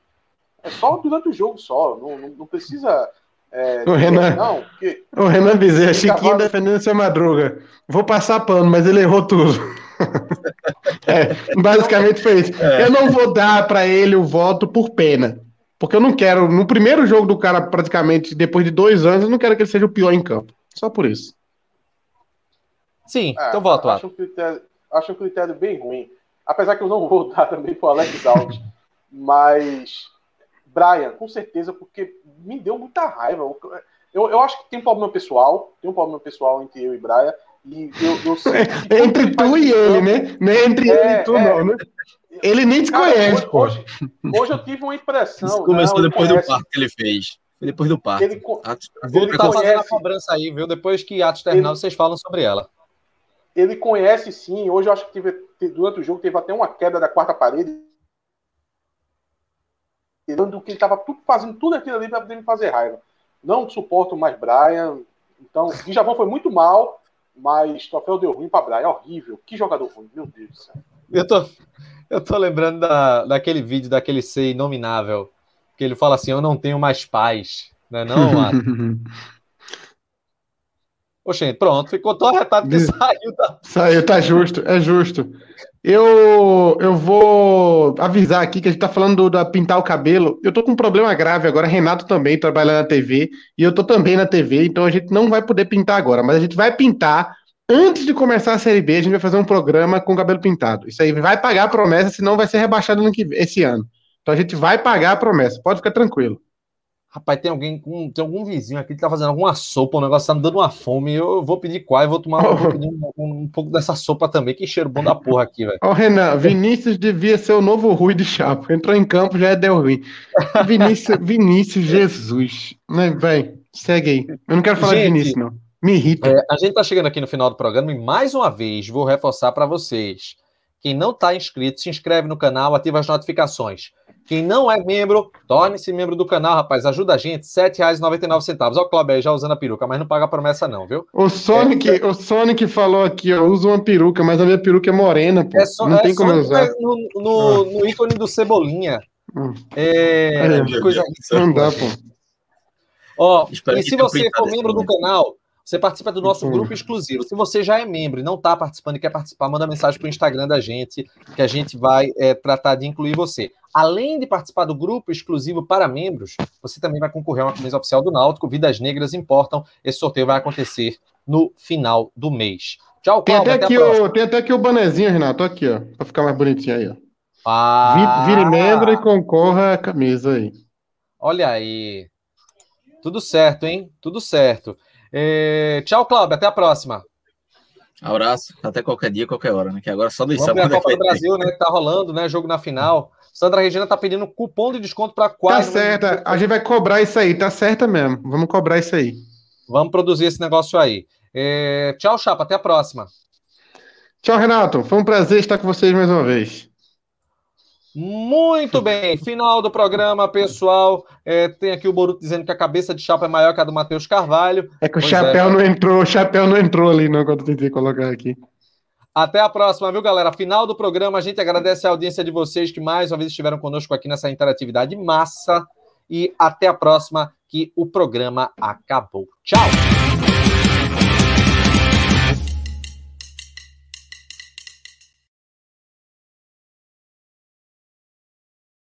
É só durante o jogo só. Não, não, não precisa. É, o Renan, não, porque, o Renan Bezerra, Chiquinho defendendo seu Madruga. Vou passar pano, mas ele errou tudo. é, basicamente foi isso. É. Eu não vou dar para ele o voto por pena. Porque eu não quero, no primeiro jogo do cara, praticamente, depois de dois anos, eu não quero que ele seja o pior em campo. Só por isso. Sim, é, então voto. Acho um, critério, acho um critério bem ruim. Apesar que eu não vou dar também pro Alex Alves. mas, Brian, com certeza, porque me deu muita raiva. Eu, eu acho que tem um problema pessoal, tem um problema pessoal entre eu e Brian. E eu, eu sei, entre tu e ele, né? Nem entre é, ele e tu, é, não, né? Ele nem te Cara, conhece, hoje, hoje, hoje, eu tive uma impressão. Isso começou não, depois conhece. do parto que ele fez. Foi depois do parto. Ele, Atos, Vou ele tá fazendo a cobrança aí, viu? Depois que Atos terminar, ele, vocês falam sobre ela. Ele conhece sim. Hoje eu acho que teve, durante o jogo teve até uma queda da quarta parede. Dando que ele estava tudo, fazendo tudo aquilo ali para poder me fazer raiva. Não suporto mais Brian. Então, o Javão foi muito mal, mas troféu deu ruim para Brian. Horrível. Que jogador ruim, meu Deus do céu. Eu tô, eu tô lembrando da, daquele vídeo daquele ser inominável, que ele fala assim: Eu não tenho mais paz. Não é não, mano? Oxê, pronto, ficou tão arretado que saiu. Da... Saiu, tá justo, é justo. Eu, eu vou avisar aqui que a gente tá falando da pintar o cabelo. Eu tô com um problema grave agora. Renato também trabalha na TV e eu tô também na TV, então a gente não vai poder pintar agora, mas a gente vai pintar Antes de começar a Série B, a gente vai fazer um programa com cabelo pintado. Isso aí vai pagar a promessa, senão vai ser rebaixado no que, esse ano. Então a gente vai pagar a promessa, pode ficar tranquilo. Rapaz, tem alguém, tem algum vizinho aqui que tá fazendo alguma sopa, o negócio tá me dando uma fome. Eu vou pedir qual e vou tomar oh. vou um, um, um, pouco dessa sopa também. Que cheiro bom da porra aqui, velho. Ó, oh, Renan, Vinícius devia ser o novo Rui de Chapo. Entrou em campo, já é deu ruim. Vinícius, Vinícius Jesus. Né, velho, segue aí. Eu não quero falar Gente, de Vinícius, não. Me irrita. É, a gente está chegando aqui no final do programa e mais uma vez vou reforçar para vocês. Quem não está inscrito, se inscreve no canal, ativa as notificações. Quem não é membro, torne-se membro do canal, rapaz. Ajuda a gente, R$ 7,99. Olha o Cláudio aí já usando a peruca, mas não paga a promessa, não, viu? O Sonic, é, o Sonic falou aqui, ó, usa uma peruca, mas a minha peruca é morena, pô. É só, não é tem como usar. No, no, ah. no, ícone do Cebolinha. Hum. É, é, coisa Não dá, pô. Ó, e se você for membro do canal, você participa do nosso grupo exclusivo. Se você já é membro e não está participando e quer participar, manda mensagem para o Instagram da gente, que a gente vai é, tratar de incluir você. Além de participar do grupo exclusivo para membros, você também vai concorrer a uma camisa oficial do Náutico. Vidas Negras importam. Esse sorteio vai acontecer no final do mês. Tchau, Cláudio. Tem até, aqui o, tem até aqui o banezinho, Renato. Aqui, ó. Para ficar mais bonitinho aí, ó. Ah. Vire membro e concorra a camisa aí. Olha aí. Tudo certo, hein? Tudo certo. É... Tchau, Cláudio. Até a próxima. Abraço. Até qualquer dia, qualquer hora, né? Que agora só dois sábados. a Copa do Brasil, né? Que tá rolando, né? Jogo na final. Sandra Regina tá pedindo cupom de desconto para quase. Tá certa. A gente vai cobrar isso aí. Tá certa mesmo. Vamos cobrar isso aí. Vamos produzir esse negócio aí. É... Tchau, Chapa. Até a próxima. Tchau, Renato. Foi um prazer estar com vocês mais uma vez. Muito bem, final do programa, pessoal. É, tem aqui o Boruto dizendo que a cabeça de chapa é maior que a do Matheus Carvalho. É que o pois chapéu é. não entrou, o chapéu não entrou ali, não, quando eu tentei colocar aqui. Até a próxima, viu, galera? Final do programa, a gente agradece a audiência de vocês que mais uma vez estiveram conosco aqui nessa interatividade massa. E até a próxima, que o programa acabou. Tchau!